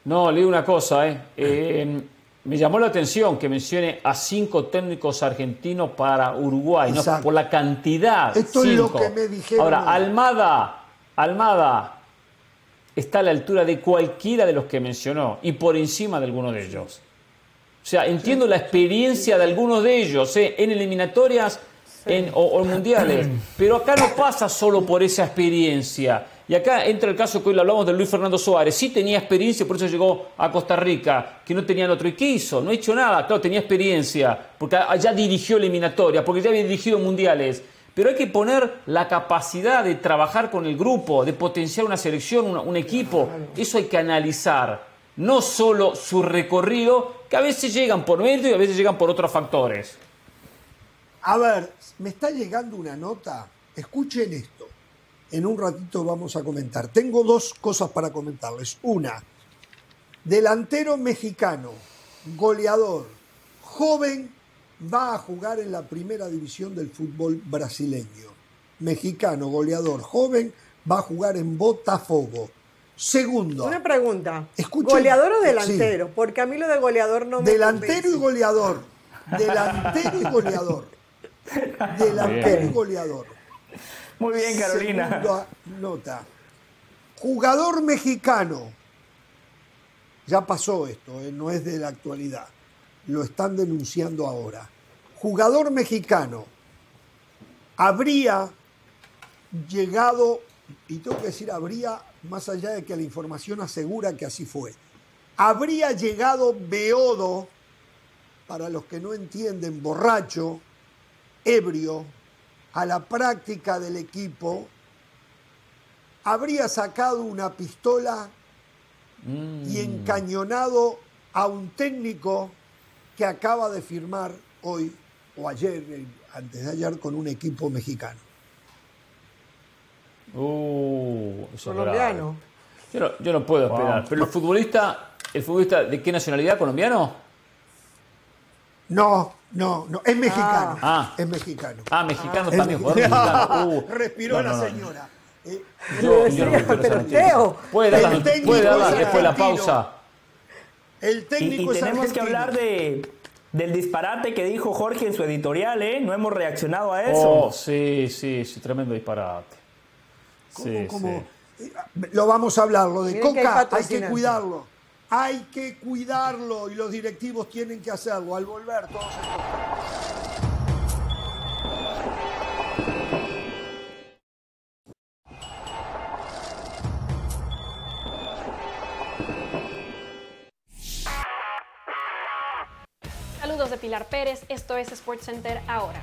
no, le digo una cosa, ¿eh? Eh, me llamó la atención que mencione a cinco técnicos argentinos para Uruguay, ¿no? Por la cantidad. Esto es lo que me dijeron Ahora. Almada, Almada está a la altura de cualquiera de los que mencionó y por encima de alguno de ellos. O sea, entiendo la experiencia de algunos de ellos ¿eh? en eliminatorias en- o, mundiales, pero acá no pasa solo por esa experiencia. Y acá entra el caso que hoy lo hablamos de Luis Fernando Suárez. Sí tenía experiencia, por eso llegó a Costa Rica, que no tenían otro. ¿Y qué hizo? No ha hecho nada. Claro, tenía experiencia, porque ya dirigió eliminatoria, porque ya había dirigido mundiales. Pero hay que poner la capacidad de trabajar con el grupo, de potenciar una selección, un equipo. Eso hay que analizar. No solo su recorrido, que a veces llegan por mérito y a veces llegan por otros factores. A ver, me está llegando una nota. Escuchen esto. En un ratito vamos a comentar. Tengo dos cosas para comentarles. Una, delantero mexicano, goleador, joven, va a jugar en la primera división del fútbol brasileño. Mexicano, goleador, joven, va a jugar en Botafogo. Segundo, Una pregunta. Escuchen- ¿Goleador o delantero? Porque a mí lo de goleador no me delantero y goleador. Delantero y goleador. Delantero y goleador. Muy bien, Carolina. Nota. Jugador mexicano. Ya pasó esto, eh, no es de la actualidad. Lo están denunciando ahora. Jugador mexicano. Habría llegado, y tengo que decir habría, más allá de que la información asegura que así fue. Habría llegado Beodo, para los que no entienden, borracho, ebrio, a la práctica del equipo, habría sacado una pistola y encañonado a un técnico que acaba de firmar hoy o ayer, antes de ayer, con un equipo mexicano. Uh, Colombiano. grave. Yo no, yo no puedo esperar. Pero el futbolista, ¿el futbolista de qué nacionalidad? ¿Colombiano? No, no, no, es mexicano. Ah. Es mexicano. Ah, mexicano también, jugador mexicano. mexicano. Uh, Respiró no, la no, no. señora. Eh, Yo, yo no Pero. Teo, Puede dar, la- puede es después de la pausa. el Y, técnico y es tenemos que hablar de, del disparate que dijo Jorge en su editorial, ¿eh? No hemos reaccionado a eso. Oh, sí, sí, sí, tremendo disparate. Sí, ¿Cómo- sí. cómo? Lo vamos a hablar, lo de Miren que hay Coca hay que cuidarlo. Hay que cuidarlo y los directivos tienen que hacerlo. Al volver todos estos- Saludos de Pilar Pérez, esto es SportsCenter ahora.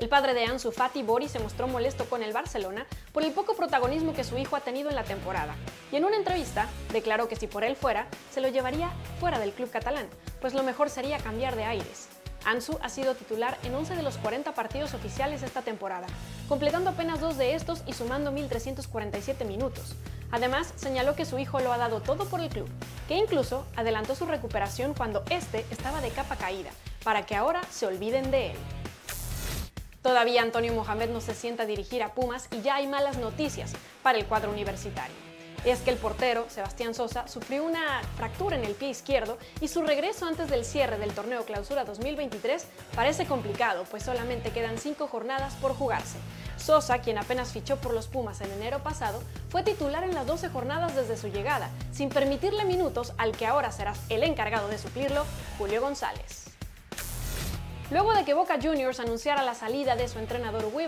El padre de Ansu Fati, Boris, se mostró molesto con el Barcelona por el poco protagonismo que su hijo ha tenido en la temporada. Y en una entrevista declaró que si por él fuera, se lo llevaría fuera del club catalán, pues lo mejor sería cambiar de aires. Ansu ha sido titular en 11 de los 40 partidos oficiales esta temporada, completando apenas dos de estos y sumando 1.347 minutos. Además, señaló que su hijo lo ha dado todo por el club, que incluso adelantó su recuperación cuando este estaba de capa caída, para que ahora se olviden de él. Todavía Antonio Mohamed no se sienta a dirigir a Pumas y ya hay malas noticias para el cuadro universitario. Es que el portero, Sebastián Sosa, sufrió una fractura en el pie izquierdo y su regreso antes del cierre del torneo Clausura 2023 parece complicado, pues solamente quedan cinco jornadas por jugarse. Sosa, quien apenas fichó por los Pumas en enero pasado, fue titular en las 12 jornadas desde su llegada, sin permitirle minutos al que ahora será el encargado de suplirlo, Julio González. Luego de que Boca Juniors anunciara la salida de su entrenador Hugo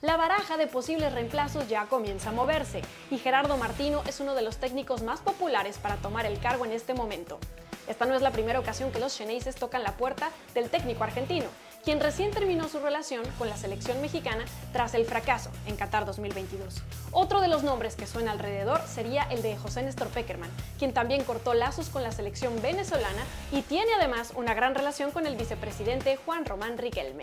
la baraja de posibles reemplazos ya comienza a moverse y Gerardo Martino es uno de los técnicos más populares para tomar el cargo en este momento. Esta no es la primera ocasión que los Xeneises tocan la puerta del técnico argentino, quien recién terminó su relación con la selección mexicana tras el fracaso en Qatar 2022. Otro de los nombres que suena alrededor sería el de José Néstor Peckerman, quien también cortó lazos con la selección venezolana y tiene además una gran relación con el vicepresidente Juan Román Riquelme.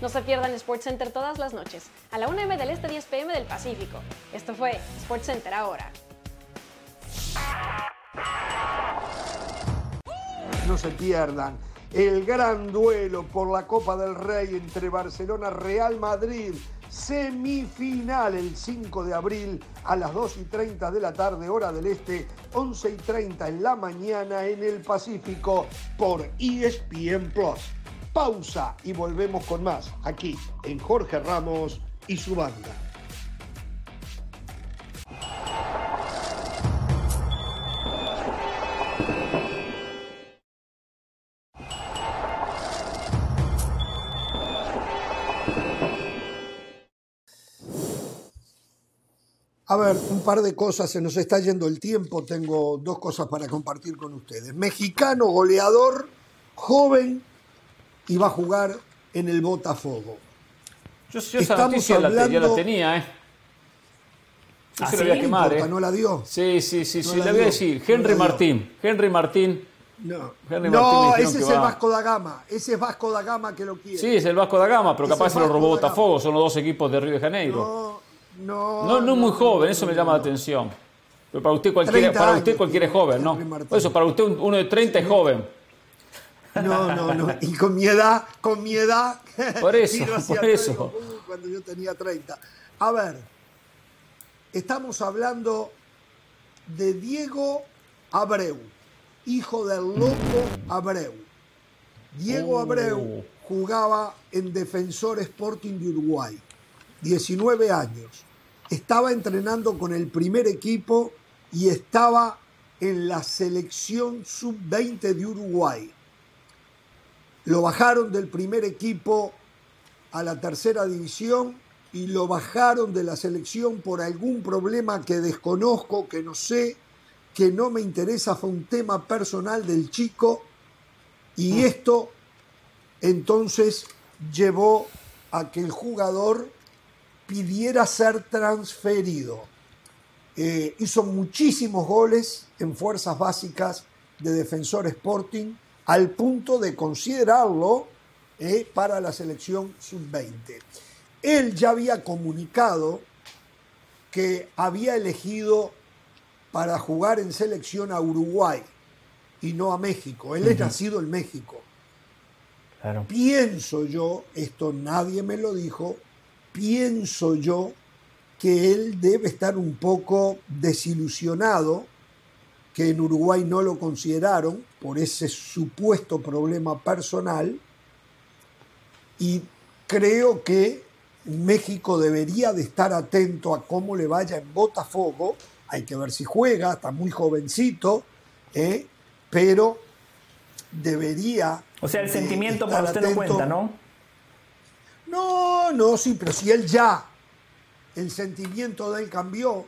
No se pierdan SportsCenter todas las noches, a la 1 m del Este 10 pm del Pacífico. Esto fue SportsCenter ahora. No se pierdan el gran duelo por la Copa del Rey entre Barcelona Real Madrid. Semifinal el 5 de abril a las 2 y 30 de la tarde, hora del este, 11 y 30 en la mañana en el Pacífico por ESPN Plus. Pausa y volvemos con más aquí en Jorge Ramos y su banda. A ver, un par de cosas, se nos está yendo el tiempo, tengo dos cosas para compartir con ustedes. Mexicano, goleador, joven y va a jugar en el Botafogo. Yo, yo esa noticia la te- ya la hablando- tenía, ¿eh? Yo ¿Ah, se sí? la voy a quemar, No importa, ¿eh? ¿no la dio? Sí, sí, sí, No sí. la Le voy a decir, Henry la. Martín. Henry Martín. No, Henry No, ese es el va. Vasco da Gama, ese es Vasco da Gama que lo quiere. Sí, es el Vasco da Gama, pero Ese capaz se lo robó. Botafogo. Son los dos equipos de Río de Janeiro. No, no, No, no es muy joven, eso me llama la atención. Pero para usted cualquiera, 30 para usted cualquiera es joven, ¿no? Por eso, para usted un- uno de 30 es joven. No, no, no. Y con mi edad, con mi edad. Por eso, por eso. "Uh", Cuando yo tenía 30. A ver, estamos hablando de Diego Abreu, hijo del loco Abreu. Diego Oh. Abreu jugaba en Defensor Sporting de Uruguay, 19 años. Estaba entrenando con el primer equipo y estaba en la selección sub-20 de Uruguay. Lo bajaron del primer equipo a la tercera división y lo bajaron de la selección por algún problema que desconozco, que no sé, que no me interesa, fue un tema personal del chico y esto entonces llevó a que el jugador pidiera ser transferido. Eh, hizo muchísimos goles en fuerzas básicas de Defensor Sporting al punto de considerarlo eh, para la selección sub-20. Él ya había comunicado que había elegido para jugar en selección a Uruguay y no a México. Él es nacido en México. Pienso yo, esto nadie me lo dijo, pienso yo que él debe estar un poco desilusionado que en Uruguay no lo consideraron por ese supuesto problema personal y creo que México debería de estar atento a cómo le vaya en Botafogo, hay que ver si juega, está muy jovencito, ¿eh? pero debería... O sea, el sentimiento para usted no cuenta, ¿no? No, no, sí, pero si él ya, el sentimiento de él cambió,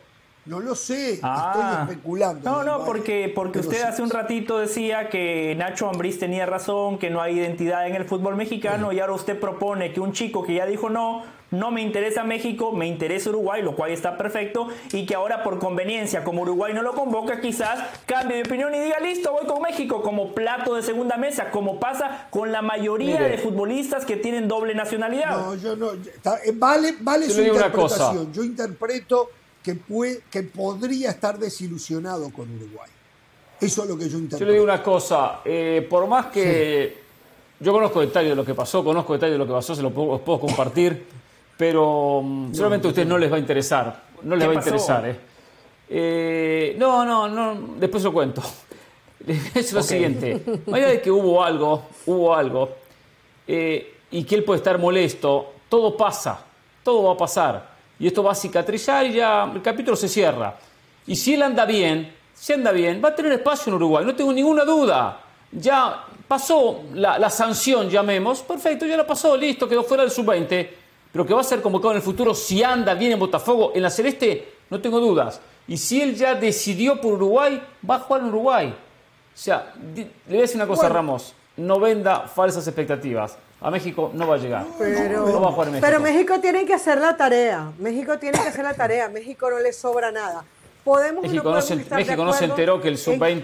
no lo sé, Ah. estoy especulando. No, no, ¿vale? porque, porque Pero usted sí- hace un ratito decía que Nacho Ambriz tenía razón, que no hay identidad en el fútbol mexicano y ahora usted propone que un chico que ya dijo no, no me interesa México, me interesa Uruguay, lo cual está perfecto, y que ahora por conveniencia, como Uruguay no lo convoca, quizás cambie de opinión y diga listo, voy con México como plato de segunda mesa, como pasa con la mayoría Mire. de futbolistas que tienen doble nacionalidad. No, yo no. eh, vale vale Yo su le digo una cosa. interpretación. Yo interpreto que, puede, que podría estar desilusionado con Uruguay. Eso es lo que yo Yo interpreto. le digo una cosa, eh, por más que yo conozco detalles de lo que pasó, conozco detalles de lo que pasó, se los puedo, los puedo compartir, pero mm, seguramente a ustedes no les va a interesar, no les ¿Qué va a interesar. eh. Eh, no, no, no, después lo cuento. Es lo Ok. siguiente, más allá de que hubo algo, hubo algo, eh, y que él puede estar molesto, todo pasa, todo va a pasar, y esto va a cicatrizar y ya el capítulo se cierra. Y si él anda bien, si anda bien, va a tener espacio en Uruguay, no tengo ninguna duda. Ya pasó la, la sanción, llamemos, perfecto, ya la pasó, listo, quedó fuera del sub-20, pero que va a ser convocado en el futuro si anda bien en Botafogo, en la Celeste, no tengo dudas. Y si él ya decidió por Uruguay, va a jugar en Uruguay. O sea, le voy a decir una cosa, Bueno. Ramos, no venda falsas expectativas. A México no va a llegar. Pero, no va a jugar en México. pero México tiene que hacer la tarea. México tiene que hacer la tarea. México no le sobra nada. Podemos México, no podemos se, México no se enteró que el en- sub-20,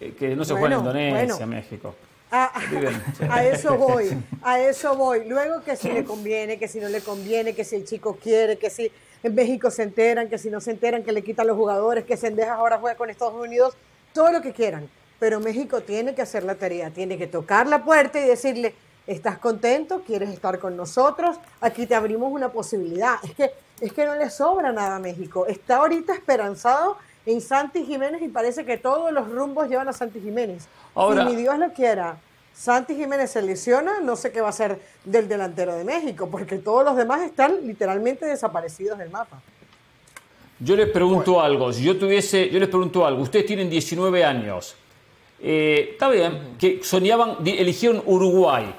eh, que no se juega en Bueno, Indonesia, bueno. México. A, eso voy, a eso voy. Luego que si le conviene, que si no le conviene, que si el chico quiere, que si en México se enteran, que si no se enteran, que le quitan los jugadores, que Sendejas ahora juega con Estados Unidos, todo lo que quieran. Pero México tiene que hacer la tarea, tiene que tocar la puerta y decirle, ¿estás contento? ¿Quieres estar con nosotros? Aquí te abrimos una posibilidad. Es que, es que no le sobra nada a México. Está ahorita esperanzado en Santi Jiménez y parece que todos los rumbos llevan a Santi Jiménez. Ahora- Si ni Dios lo quiera, Santi Jiménez se lesiona, no sé qué va a ser del delantero de México, porque todos los demás están literalmente desaparecidos del mapa. Yo les pregunto algo, si yo tuviese, yo les pregunto algo, ustedes tienen 19 años, Eh, está bien, que soñaban, eligieron Uruguay,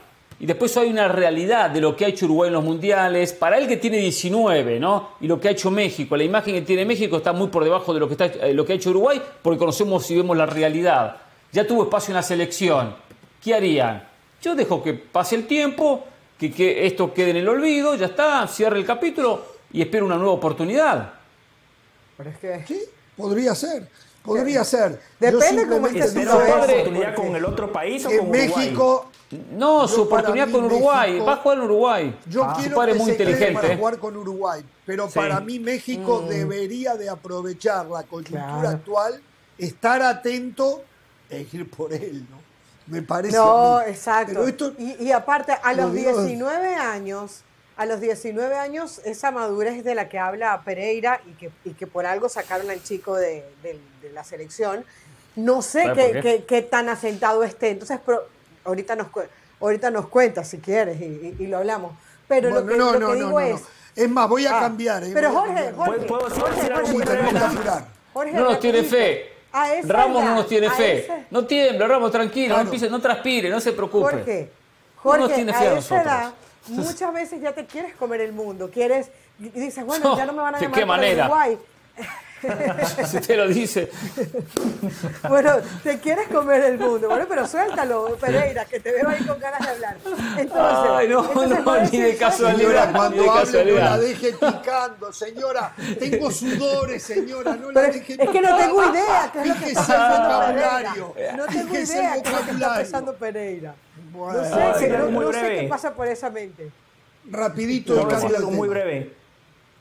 y después hay una realidad de lo que ha hecho Uruguay en los mundiales, para él que tiene 19, ¿no? Y lo que ha hecho México, la imagen que tiene México está muy por debajo de lo que, está, eh, lo que ha hecho Uruguay, porque conocemos y vemos la realidad. Ya tuvo espacio en la selección, ¿qué harían? Yo dejo que pase el tiempo, que, que esto quede en el olvido, ya está, cierre el capítulo y espero una nueva oportunidad. Pero es que... Sí, podría ser, podría ser. Depende cómo simplemente esté su digo ¿Pero cabeza. una eso, oportunidad con el otro país o con Uruguay? México, No, su oportunidad con Uruguay. México- Va a jugar en Uruguay. yo Ah, su quiero padre que es muy se inteligente. para ¿eh? jugar con Uruguay, pero Sí. para mí México debería de aprovechar la coyuntura Claro. actual, estar atento e ir por él, ¿no? Me parece. No, exacto. Pero esto, y, y aparte, a lo los digo- 19 años, a los 19 años, esa madurez de la que habla Pereira y que, y que por algo sacaron al chico de, de- de la selección, no sé ¿Sabe qué, por qué? qué- qué tan asentado esté. Entonces, ahorita, nos, ahorita nos cuentas si quieres y, y- y lo hablamos. Pero lo que, no, lo no, que no, digo no, no. es... Es más, voy a Ah, cambiar. ¿eh? Pero a Jorge, cambiar. Jorge, ¿Puedo- decir Jorge, Jorge, No nos tiene fe. Ramos no nos tiene fe. esa- No tiembla, Ramos, tranquilo. Claro. No, empiece- no transpire, no se preocupe. Jorge, No Jorge, nos tiene fe a nosotros. edad, muchas veces ya te quieres comer el mundo, quieres, y dices, bueno, ya no me van a ¿De llamar qué manera? Uruguay. Si usted lo dice. Bueno, te quieres comer el mundo, bueno, pero suéltalo, Pereira, que te veo ahí con ganas de hablar. Entonces, Ay, no, entonces no, ni de casualidad. Señora, de cuando hable no la deje picando, señora. Tengo sudores, señora, no la Pero deje es que no tengo idea qué es lo que está pensando. Pereira. No tengo Fíjese idea qué es lo que está pensando Pereira. No sé, que algo no, no sé qué pasa por esa mente. Rapidito de algo muy tema. breve.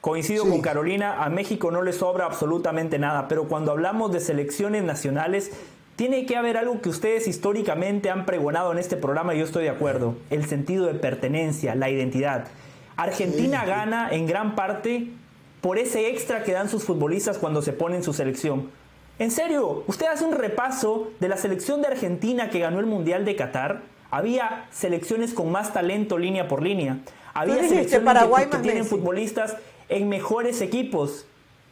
Coincido Sí. con Carolina, a México no le sobra absolutamente nada, pero cuando hablamos de selecciones nacionales, tiene que haber algo que ustedes históricamente han pregonado en este programa y yo estoy de acuerdo, el sentido de pertenencia, la identidad. Argentina gana en gran parte por ese extra que dan sus futbolistas cuando se ponen su selección. En serio, usted hace un repaso de la selección de Argentina que ganó el Mundial de Qatar. Había selecciones con más talento línea por línea. Había selecciones Paraguay que, tienen futbolistas en mejores equipos.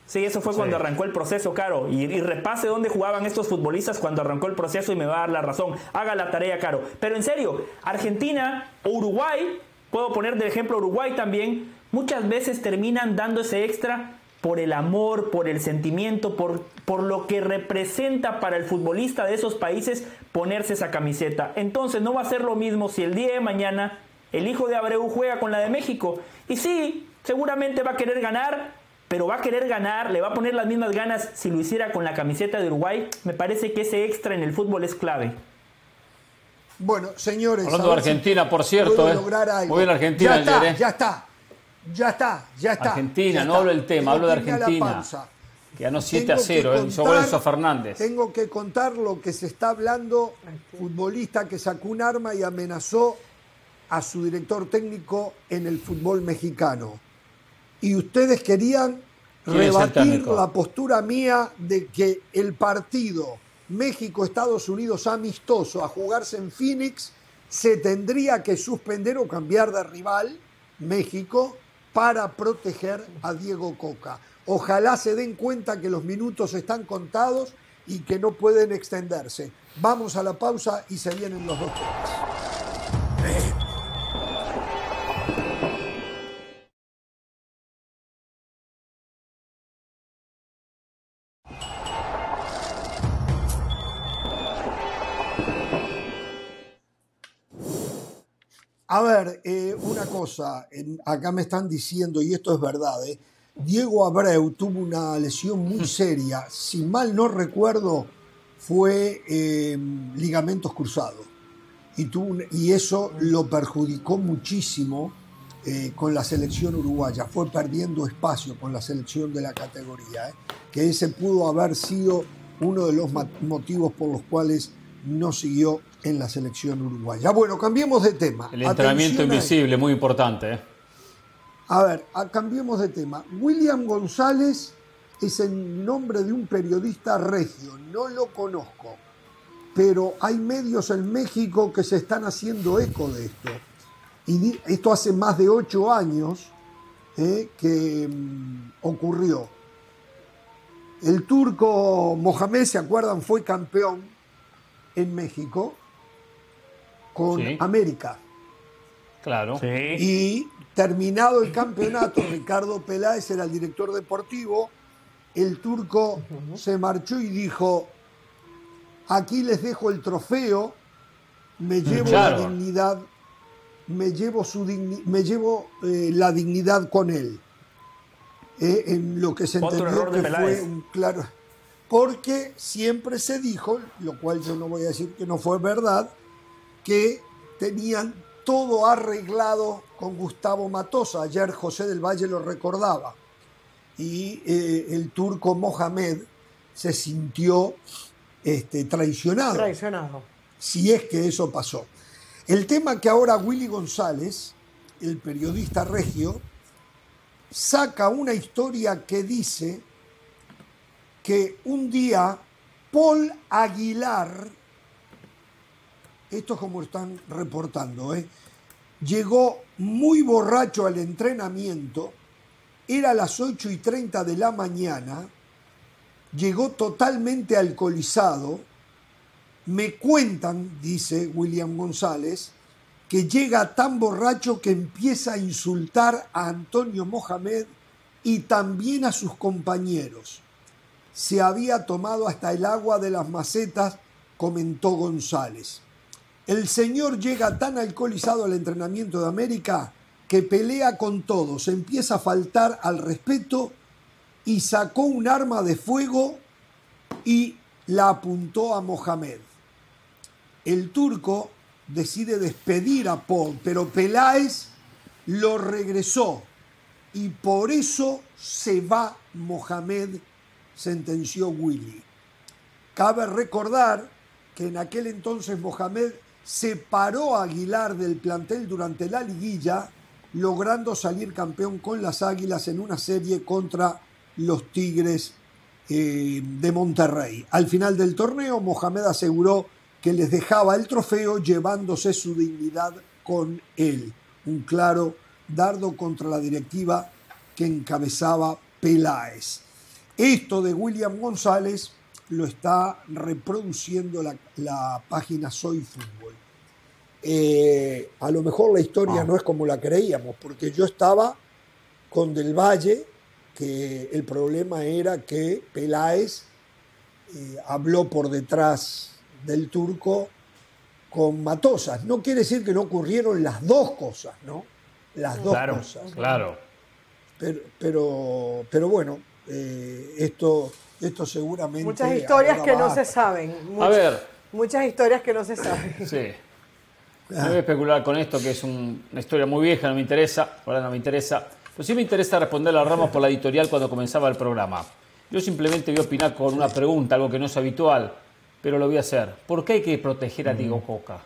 Sí, eso fue cuando arrancó el proceso, Caro. Y, y repase dónde jugaban estos futbolistas cuando arrancó el proceso y me va a dar la razón. Haga la tarea, Caro. Pero en serio, Argentina o Uruguay, puedo poner de ejemplo Uruguay también, muchas veces terminan dando ese extra por el amor, por el sentimiento, por, por lo que representa para el futbolista de esos países ponerse esa camiseta. Entonces no va a ser lo mismo si el día de mañana el hijo de Abreu juega con la de México. Y sí, seguramente va a querer ganar, pero va a querer ganar, le va a poner las mismas ganas si lo hiciera con la camiseta de Uruguay. Me parece que ese extra en el fútbol es clave. Bueno, señores. Hablando de si Argentina, por cierto, puedo eh. lograr algo. Muy bien Argentina ya está, ayer, eh. ya está. Ya está, ya está. Argentina, ya no hablo del tema, hablo de Argentina. Que ganó 7 a Tengo que 0, eh. Hizo gol Fernández. Tengo que contar lo que se está hablando. Futbolista que sacó un arma y amenazó a su director técnico en el fútbol mexicano. Y ustedes querían ¿Quién es el rebatir la postura mía de que el partido México-Estados Unidos amistoso a jugarse en Phoenix se tendría que suspender o cambiar de rival, México, para proteger a Diego Coca. Ojalá se den cuenta que los minutos están contados y que no pueden extenderse. Vamos a la pausa y se vienen los dos temas. A ver, eh, una cosa, en- acá me están diciendo, y esto es verdad, eh, Diego Abreu tuvo una lesión muy seria, si mal no recuerdo, fue eh, ligamentos cruzados. Y, tuvo un- y eso lo perjudicó muchísimo con la selección uruguaya, fue perdiendo espacio con la selección de la categoría, que ese pudo haber sido uno de los motivos por los cuales no siguió en la selección uruguaya. Bueno, cambiemos de tema. El entrenamiento Atención invisible, muy importante. eh. a ver, a- cambiemos de tema. William González es el nombre de un periodista regio, no lo conozco, pero hay medios en México que se están haciendo eco de esto. Y esto hace más de ocho años eh, que mm, ocurrió. El turco Mohamed, ¿se acuerdan? Fue campeón en México con Sí. América. Claro. Y terminado el campeonato, Ricardo Peláez era el director deportivo, el turco se marchó y dijo, aquí les dejo el trofeo, me llevo Claro. la dignidad, me llevo, su digni- me llevo eh, la dignidad con él. Eh, en lo que se Otro entendió que fue un claro... Porque siempre se dijo, lo cual yo no voy a decir que no fue verdad, que tenían todo arreglado con Gustavo Matosa. Ayer José del Valle lo recordaba. Y eh, el turco Mohamed se sintió este, traicionado, Traicionado. si es que eso pasó. El tema que ahora Willy González, el periodista regio, saca una historia que dice que un día Paul Aguilar, esto es como están reportando, ¿eh? llegó muy borracho al entrenamiento, era las 8 y 30 de la mañana, llegó totalmente alcoholizado, me cuentan, dice William González, que llega tan borracho que empieza a insultar a Antonio Mohamed y también a sus compañeros. Se había tomado hasta el agua de las macetas, comentó González. El señor llega tan alcoholizado al entrenamiento de América que pelea con todos, empieza a faltar al respeto y sacó un arma de fuego y la apuntó a Mohamed. El turco decide despedir a Paul, pero Peláez lo regresó y por eso se va Mohamed, sentenció Willy. Cabe recordar que en aquel entonces Mohamed separó a Aguilar del plantel durante la liguilla, logrando salir campeón con las Águilas en una serie contra los Tigres eh, de Monterrey. Al final del torneo, Mohamed aseguró que les dejaba el trofeo llevándose su dignidad con él. Un claro dardo contra la directiva que encabezaba Peláez. Esto de William González lo está reproduciendo la, página Soy Fútbol. Eh, a lo mejor la historia Ah. no es como la creíamos, porque yo estaba con Del Valle, que el problema era que Peláez eh, habló por detrás del turco con Matosas. No quiere decir que no ocurrieron las dos cosas, ¿no? Las dos Claro, cosas. claro. Pero, pero, pero bueno, eh, esto, esto seguramente. Muchas historias que no se saben. A ver, Muchas historias que no se saben. sí. No voy a especular con esto, que es un- una historia muy vieja, no me interesa, ahora no me interesa. Pero sí me interesa responder a Ramos por la editorial cuando comenzaba el programa. Yo simplemente voy a opinar con una pregunta, algo que no es habitual, pero lo voy a hacer. ¿Por qué hay que proteger a Diego Coca?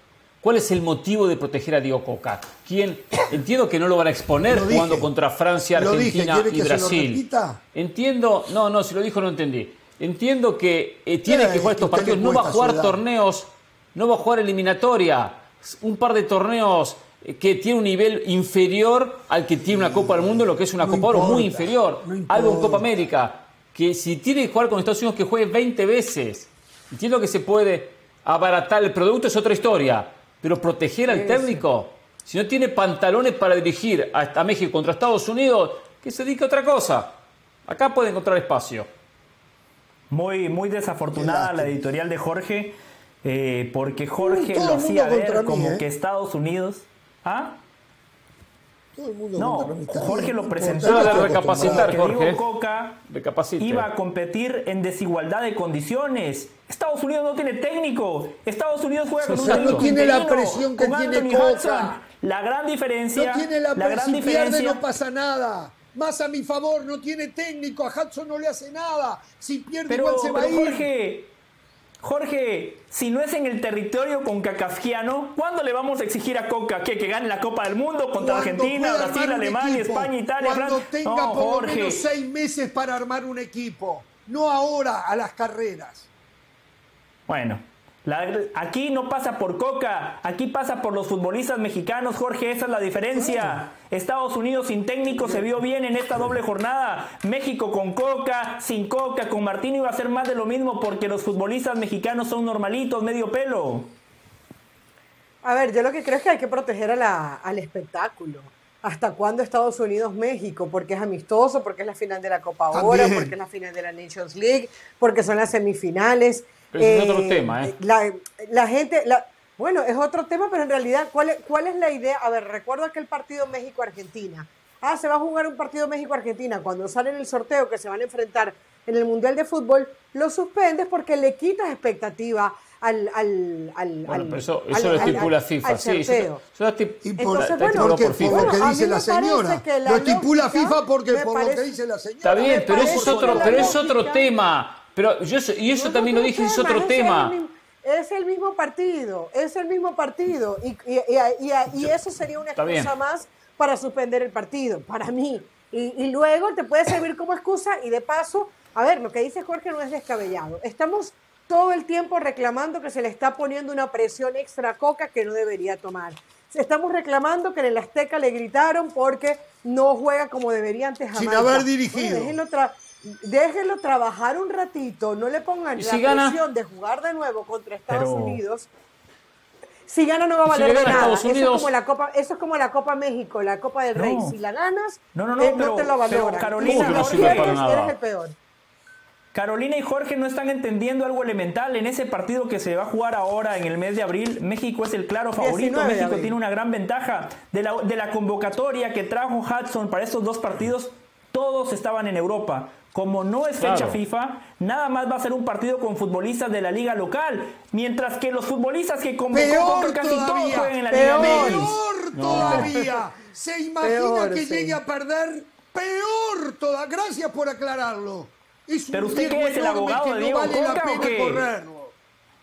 ¿Cuál es el motivo de proteger a Diego Coca? ¿Quién? Entiendo que no lo van a exponer Lo dije. jugando contra Francia, dije. Argentina ¿Quiere y Brasil. Entiendo, no, no, si lo dijo no entendí. Entiendo que eh, tiene Eh, que jugar estos ¿usted partidos, no va a jugar torneos, no va a jugar eliminatoria, un par de torneos eh, que tiene un nivel inferior al que tiene una Copa del Mundo, lo que es una No Copa Oro muy inferior, no algo en. Copa América, que si tiene que jugar con Estados Unidos que juegue 20 veces. Entiendo que se puede abaratar el producto, es otra historia, pero proteger al técnico, si no tiene pantalones para dirigir a, a México contra Estados Unidos, que se dedique a otra cosa. Acá puede encontrar espacio. Muy, muy desafortunada la editorial de Jorge, eh, porque Jorge lo hacía ver mí, como ¿eh? que Estados Unidos. ¿Ah? Todo el mundo No, Jorge lo no de Estoy recapacitar, Jorge. Diego Coca Recapacite. iba a competir en desigualdad de condiciones. Estados Unidos no tiene técnico. Estados Unidos juega con un sea, no técnico tiene la presión que con tiene Anthony Coca. Hudson. La gran diferencia. No tiene la, la gran si pierde diferencia. no pasa nada. Más a mi favor, no tiene técnico, a Hudson no le hace nada. Si pierde Pero, igual se va a pero ir. Jorge, Jorge, si no es en el territorio con Cacafquiano, ¿cuándo le vamos a exigir a Coca que, que gane la Copa del Mundo contra Cuando Argentina, Brasil, Alemania, equipo, España, Italia, Cuando Francia? tenga No, por lo menos seis meses para armar un equipo. No ahora, a las carreras. Bueno, la- aquí no pasa por Coca, aquí pasa por los futbolistas mexicanos, Jorge, esa es la diferencia. Estados Unidos sin técnico se vio bien en esta doble jornada. México con Coca, sin Coca, con Martino iba a ser más de lo mismo porque los futbolistas mexicanos son normalitos, medio pelo. A ver, yo lo que creo es que hay que proteger a la- al espectáculo. ¿Hasta cuándo Estados Unidos-México? Porque es amistoso, porque es la final de la Copa Oro, porque es la final de la Nations League, porque son las semifinales. Pero ese es otro tema, ¿eh? La, la gente, la- bueno, es otro tema, pero en realidad, ¿cuál es, ¿cuál es la idea? A ver, recuerdo aquel partido México-Argentina. Ah, se va a jugar un partido México-Argentina. Cuando sale en el sorteo que se van a enfrentar en el Mundial de Fútbol, lo suspendes porque le quitas expectativa al... al, al Bueno, al- pero eso, al- eso lo estipula al- FIFA. al sí, eso, eso lo estip- Y por, Entonces, bueno, porque, por FIFA. por lo que dice la señora. la Lo estipula FIFA porque por lo que dice la señora. Está bien, pero eso es otro, pero es otro tema. Pero yo eso- y eso No, también lo dije, es otro tema. Es el mismo partido, es el mismo partido. Y, y- y- y- y eso sería una excusa más para suspender el partido, para mí. Y, y luego te puede servir como excusa y de paso, a ver, lo que dice Jorge no es descabellado. Estamos todo el tiempo reclamando que se le está poniendo una presión extra a Coca que no debería tomar. Estamos reclamando que en el Azteca le gritaron porque no juega como debería antes Sin Jamaica. haber dirigido. Bueno, déjenlo, tra- déjenlo trabajar un ratito, no le pongan ¿Y la gana? presión de jugar de nuevo contra Estados Pero- Unidos. Si gana no va a ¿Y si valer le de nada. Eso es, como la Copa, eso es como la Copa México, la Copa del Rey. Si la ganas, No, no, no, eh, pero- te lo valoran. Carolina, no eres el peor. Carolina y Jorge no están entendiendo algo elemental. En ese partido que se va a jugar ahora en el mes de abril, México es el claro favorito. 19 de México tiene una gran ventaja. De la, de la convocatoria que trajo Hudson para estos dos partidos, todos estaban en Europa. Como no es fecha Claro. FIFA, nada más va a ser un partido con futbolistas de la liga local. Mientras que los futbolistas que convocó Peor Coca casi todos juegan en la Peor. Liga MX. Peor todavía. ¿Se imagina Peor, que sí. llegue a perder Peor toda. Gracias por aclararlo. Es Pero usted qué es el abogado que de no Diego vale la Coca, ¿o pena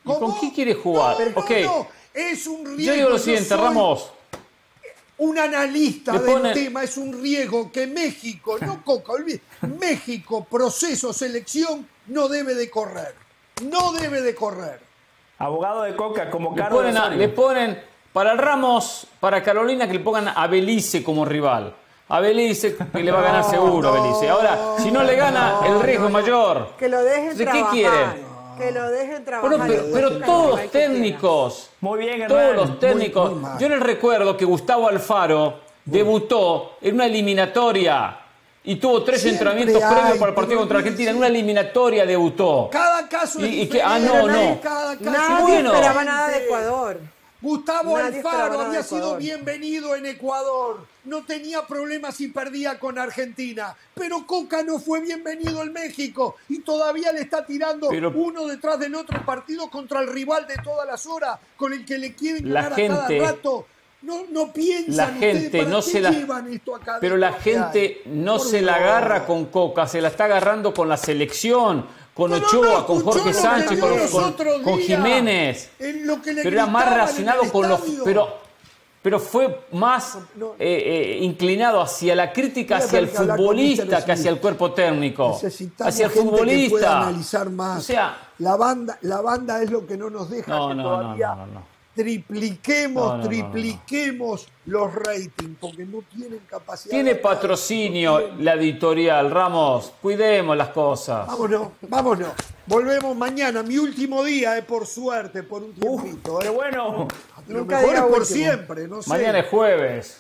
con quién quiere jugar? No, no, ok. no. Es un riesgo. Yo digo lo siguiente, soy Ramos. Un analista Le del tema es un riesgo que México, no Coca, olvide, México, proceso, selección, no debe de correr. No debe de correr. Abogado de Coca, como Le Carlos ponen, a- Osorio. le ponen para Ramos, para Carolina, que le pongan a Belice como rival. A Belice que le va a ganar seguro a Belice. Ahora, si no le gana, el riesgo es mayor. Que lo dejen ¿qué quieren? Que lo dejen trabajar. Bueno, pero, todos los técnicos, Muy bien, todos Hernán. los técnicos. muy yo les recuerdo que Gustavo Alfaro debutó en una eliminatoria y tuvo tres Siempre entrenamientos hay, previos para el partido contra sí. Argentina. En una eliminatoria debutó. Cada caso es Y- que- ah, no, no. Cada caso Nadie Bueno. esperaba nada de. Ecuador. Gustavo Nadie Alfaro había sido bienvenido en Ecuador. No tenía problemas si perdía con Argentina. Pero Coca no fue bienvenido en México. Y todavía le está tirando Pero- uno detrás del otro partido contra el rival de todas las horas, con el que le quieren La ganar gente- a cada rato. No, no piensan La ustedes, gente ¿para no qué se la- llevan esto acá Pero la gente no Por se la agarra con Coca, se la está agarrando con la selección, con Pero Ochoa, no con Jorge Sánchez, con, los con- con. Jiménez. Lo que Pero era más relacionado el con los. Pero, pero fue más No. eh, eh, inclinado hacia la crítica, hacia el futbolista que hacia el cuerpo técnico. Necesitamos Hacia el gente que pueda futbolista. analizar más. O sea, la banda, la banda es lo que no nos deja No, que no, todavía no, no, no. tripliquemos, No, tripliquemos los ratings, porque no tienen capacidad. tiene patrocinio tienen. la editorial, Ramos. Cuidemos las cosas. Vámonos, vámonos. Volvemos mañana, mi último día, eh, por suerte, por un tiempito. ¡Qué Eh. bueno! Lo Nunca mejor es por último. siempre, no sé. Mañana es jueves.